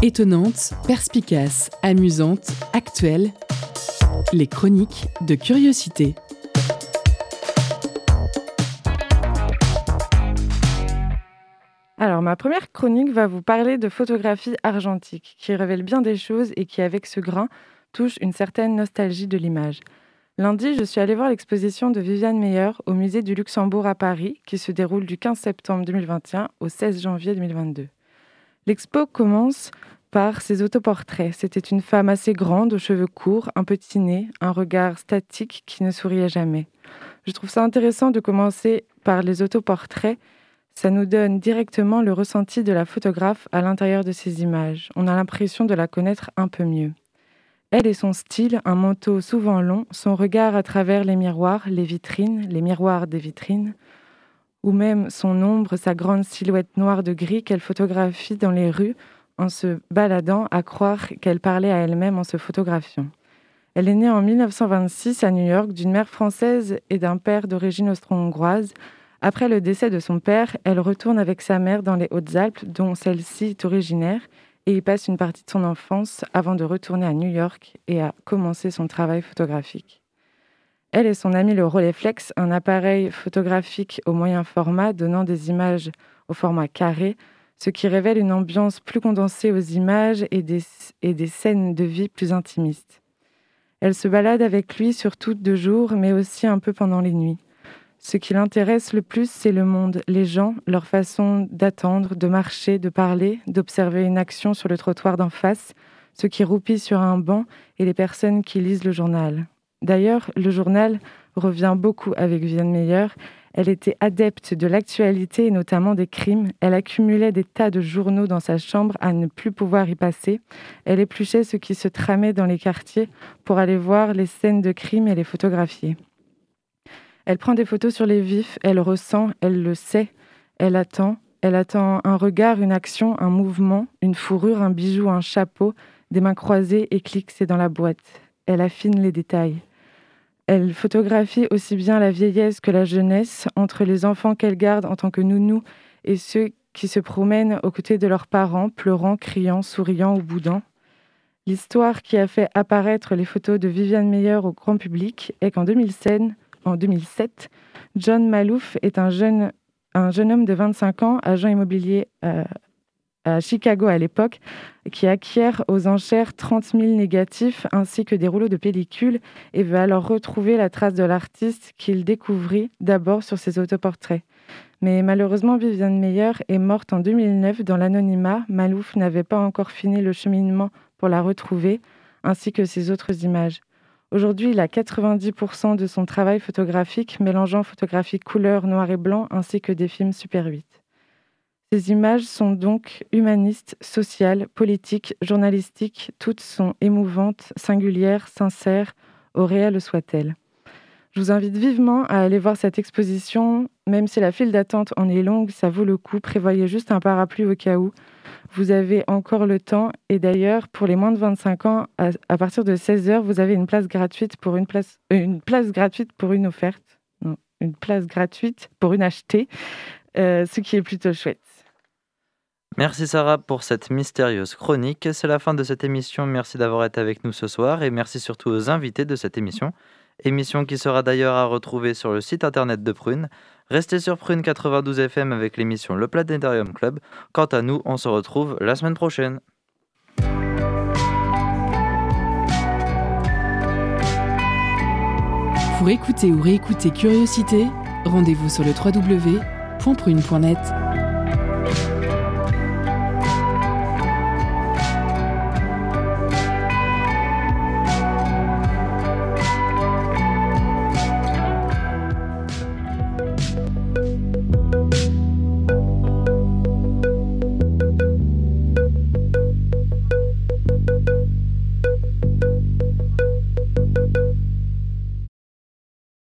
Étonnante, perspicace, amusante, actuelle, les chroniques de curiosité. Alors, ma première chronique va vous parler de photographie argentique, qui révèle bien des choses et qui, avec ce grain, touche une certaine nostalgie de l'image. Lundi, je suis allée voir l'exposition de Viviane Meyer au musée du Luxembourg à Paris, qui se déroule du 15 septembre 2021 au 16 janvier 2022. L'expo commence par ses autoportraits. C'était une femme assez grande, aux cheveux courts, un petit nez, un regard statique qui ne souriait jamais. Je trouve ça intéressant de commencer par les autoportraits ça nous donne directement le ressenti de la photographe à l'intérieur de ces images. On a l'impression de la connaître un peu mieux. Elle et son style, un manteau souvent long, son regard à travers les miroirs, les vitrines, les miroirs des vitrines, ou même son ombre, sa grande silhouette noire de gris qu'elle photographie dans les rues en se baladant, à croire qu'elle parlait à elle-même en se photographiant. Elle est née en 1926 à New York d'une mère française et d'un père d'origine austro-hongroise, après le décès de son père, elle retourne avec sa mère dans les Hautes-Alpes, dont celle-ci est originaire, et y passe une partie de son enfance avant de retourner à New York et à commencer son travail photographique. Elle et son ami le Rolleiflex, un appareil photographique au moyen format donnant des images au format carré, ce qui révèle une ambiance plus condensée aux images et des, et des scènes de vie plus intimistes. Elle se balade avec lui surtout de jour, mais aussi un peu pendant les nuits. Ce qui l'intéresse le plus, c'est le monde, les gens, leur façon d'attendre, de marcher, de parler, d'observer une action sur le trottoir d'en face, ceux qui roupillent sur un banc et les personnes qui lisent le journal. D'ailleurs, le journal revient beaucoup avec Viviane Meyer. Elle était adepte de l'actualité et notamment des crimes. Elle accumulait des tas de journaux dans sa chambre à ne plus pouvoir y passer. Elle épluchait ce qui se tramait dans les quartiers pour aller voir les scènes de crimes et les photographier. Elle prend des photos sur les vifs, elle ressent, elle le sait, elle attend, elle attend un regard, une action, un mouvement, une fourrure, un bijou, un chapeau, des mains croisées et clique, c'est dans la boîte. Elle affine les détails. Elle photographie aussi bien la vieillesse que la jeunesse, entre les enfants qu'elle garde en tant que nounou et ceux qui se promènent aux côtés de leurs parents, pleurant, criant, souriant ou boudant. L'histoire qui a fait apparaître les photos de Viviane Meyer au grand public est qu'en 2016, en 2007. John Malouf est un jeune, un jeune homme de 25 ans, agent immobilier euh, à Chicago à l'époque, qui acquiert aux enchères 30 000 négatifs ainsi que des rouleaux de pellicule et veut alors retrouver la trace de l'artiste qu'il découvrit d'abord sur ses autoportraits. Mais malheureusement, Viviane Meyer est morte en 2009 dans l'anonymat. Malouf n'avait pas encore fini le cheminement pour la retrouver, ainsi que ses autres images. Aujourd'hui, il a 90% de son travail photographique mélangeant photographie couleur, noir et blanc, ainsi que des films Super 8. Ces images sont donc humanistes, sociales, politiques, journalistiques, toutes sont émouvantes, singulières, sincères, au réel soit-elles. Je vous invite vivement à aller voir cette exposition, même si la file d'attente en est longue, ça vaut le coup. Prévoyez juste un parapluie au cas où. Vous avez encore le temps. Et d'ailleurs, pour les moins de 25 ans, à, partir de 16 heures, vous avez une place gratuite pour une place, euh, une place gratuite pour une offerte. Une place gratuite pour une achetée, euh, ce qui est plutôt chouette. Merci Sarah pour cette mystérieuse chronique. C'est la fin de cette émission. Merci d'avoir été avec nous ce soir et merci surtout aux invités de cette émission. Émission qui sera d'ailleurs à retrouver sur le site internet de Prune. Restez sur Prune 92 FM avec l'émission Le Planétarium Club. Quant à nous, on se retrouve la semaine prochaine. Pour écouter ou réécouter Curiosité, rendez-vous sur le www.prune.net.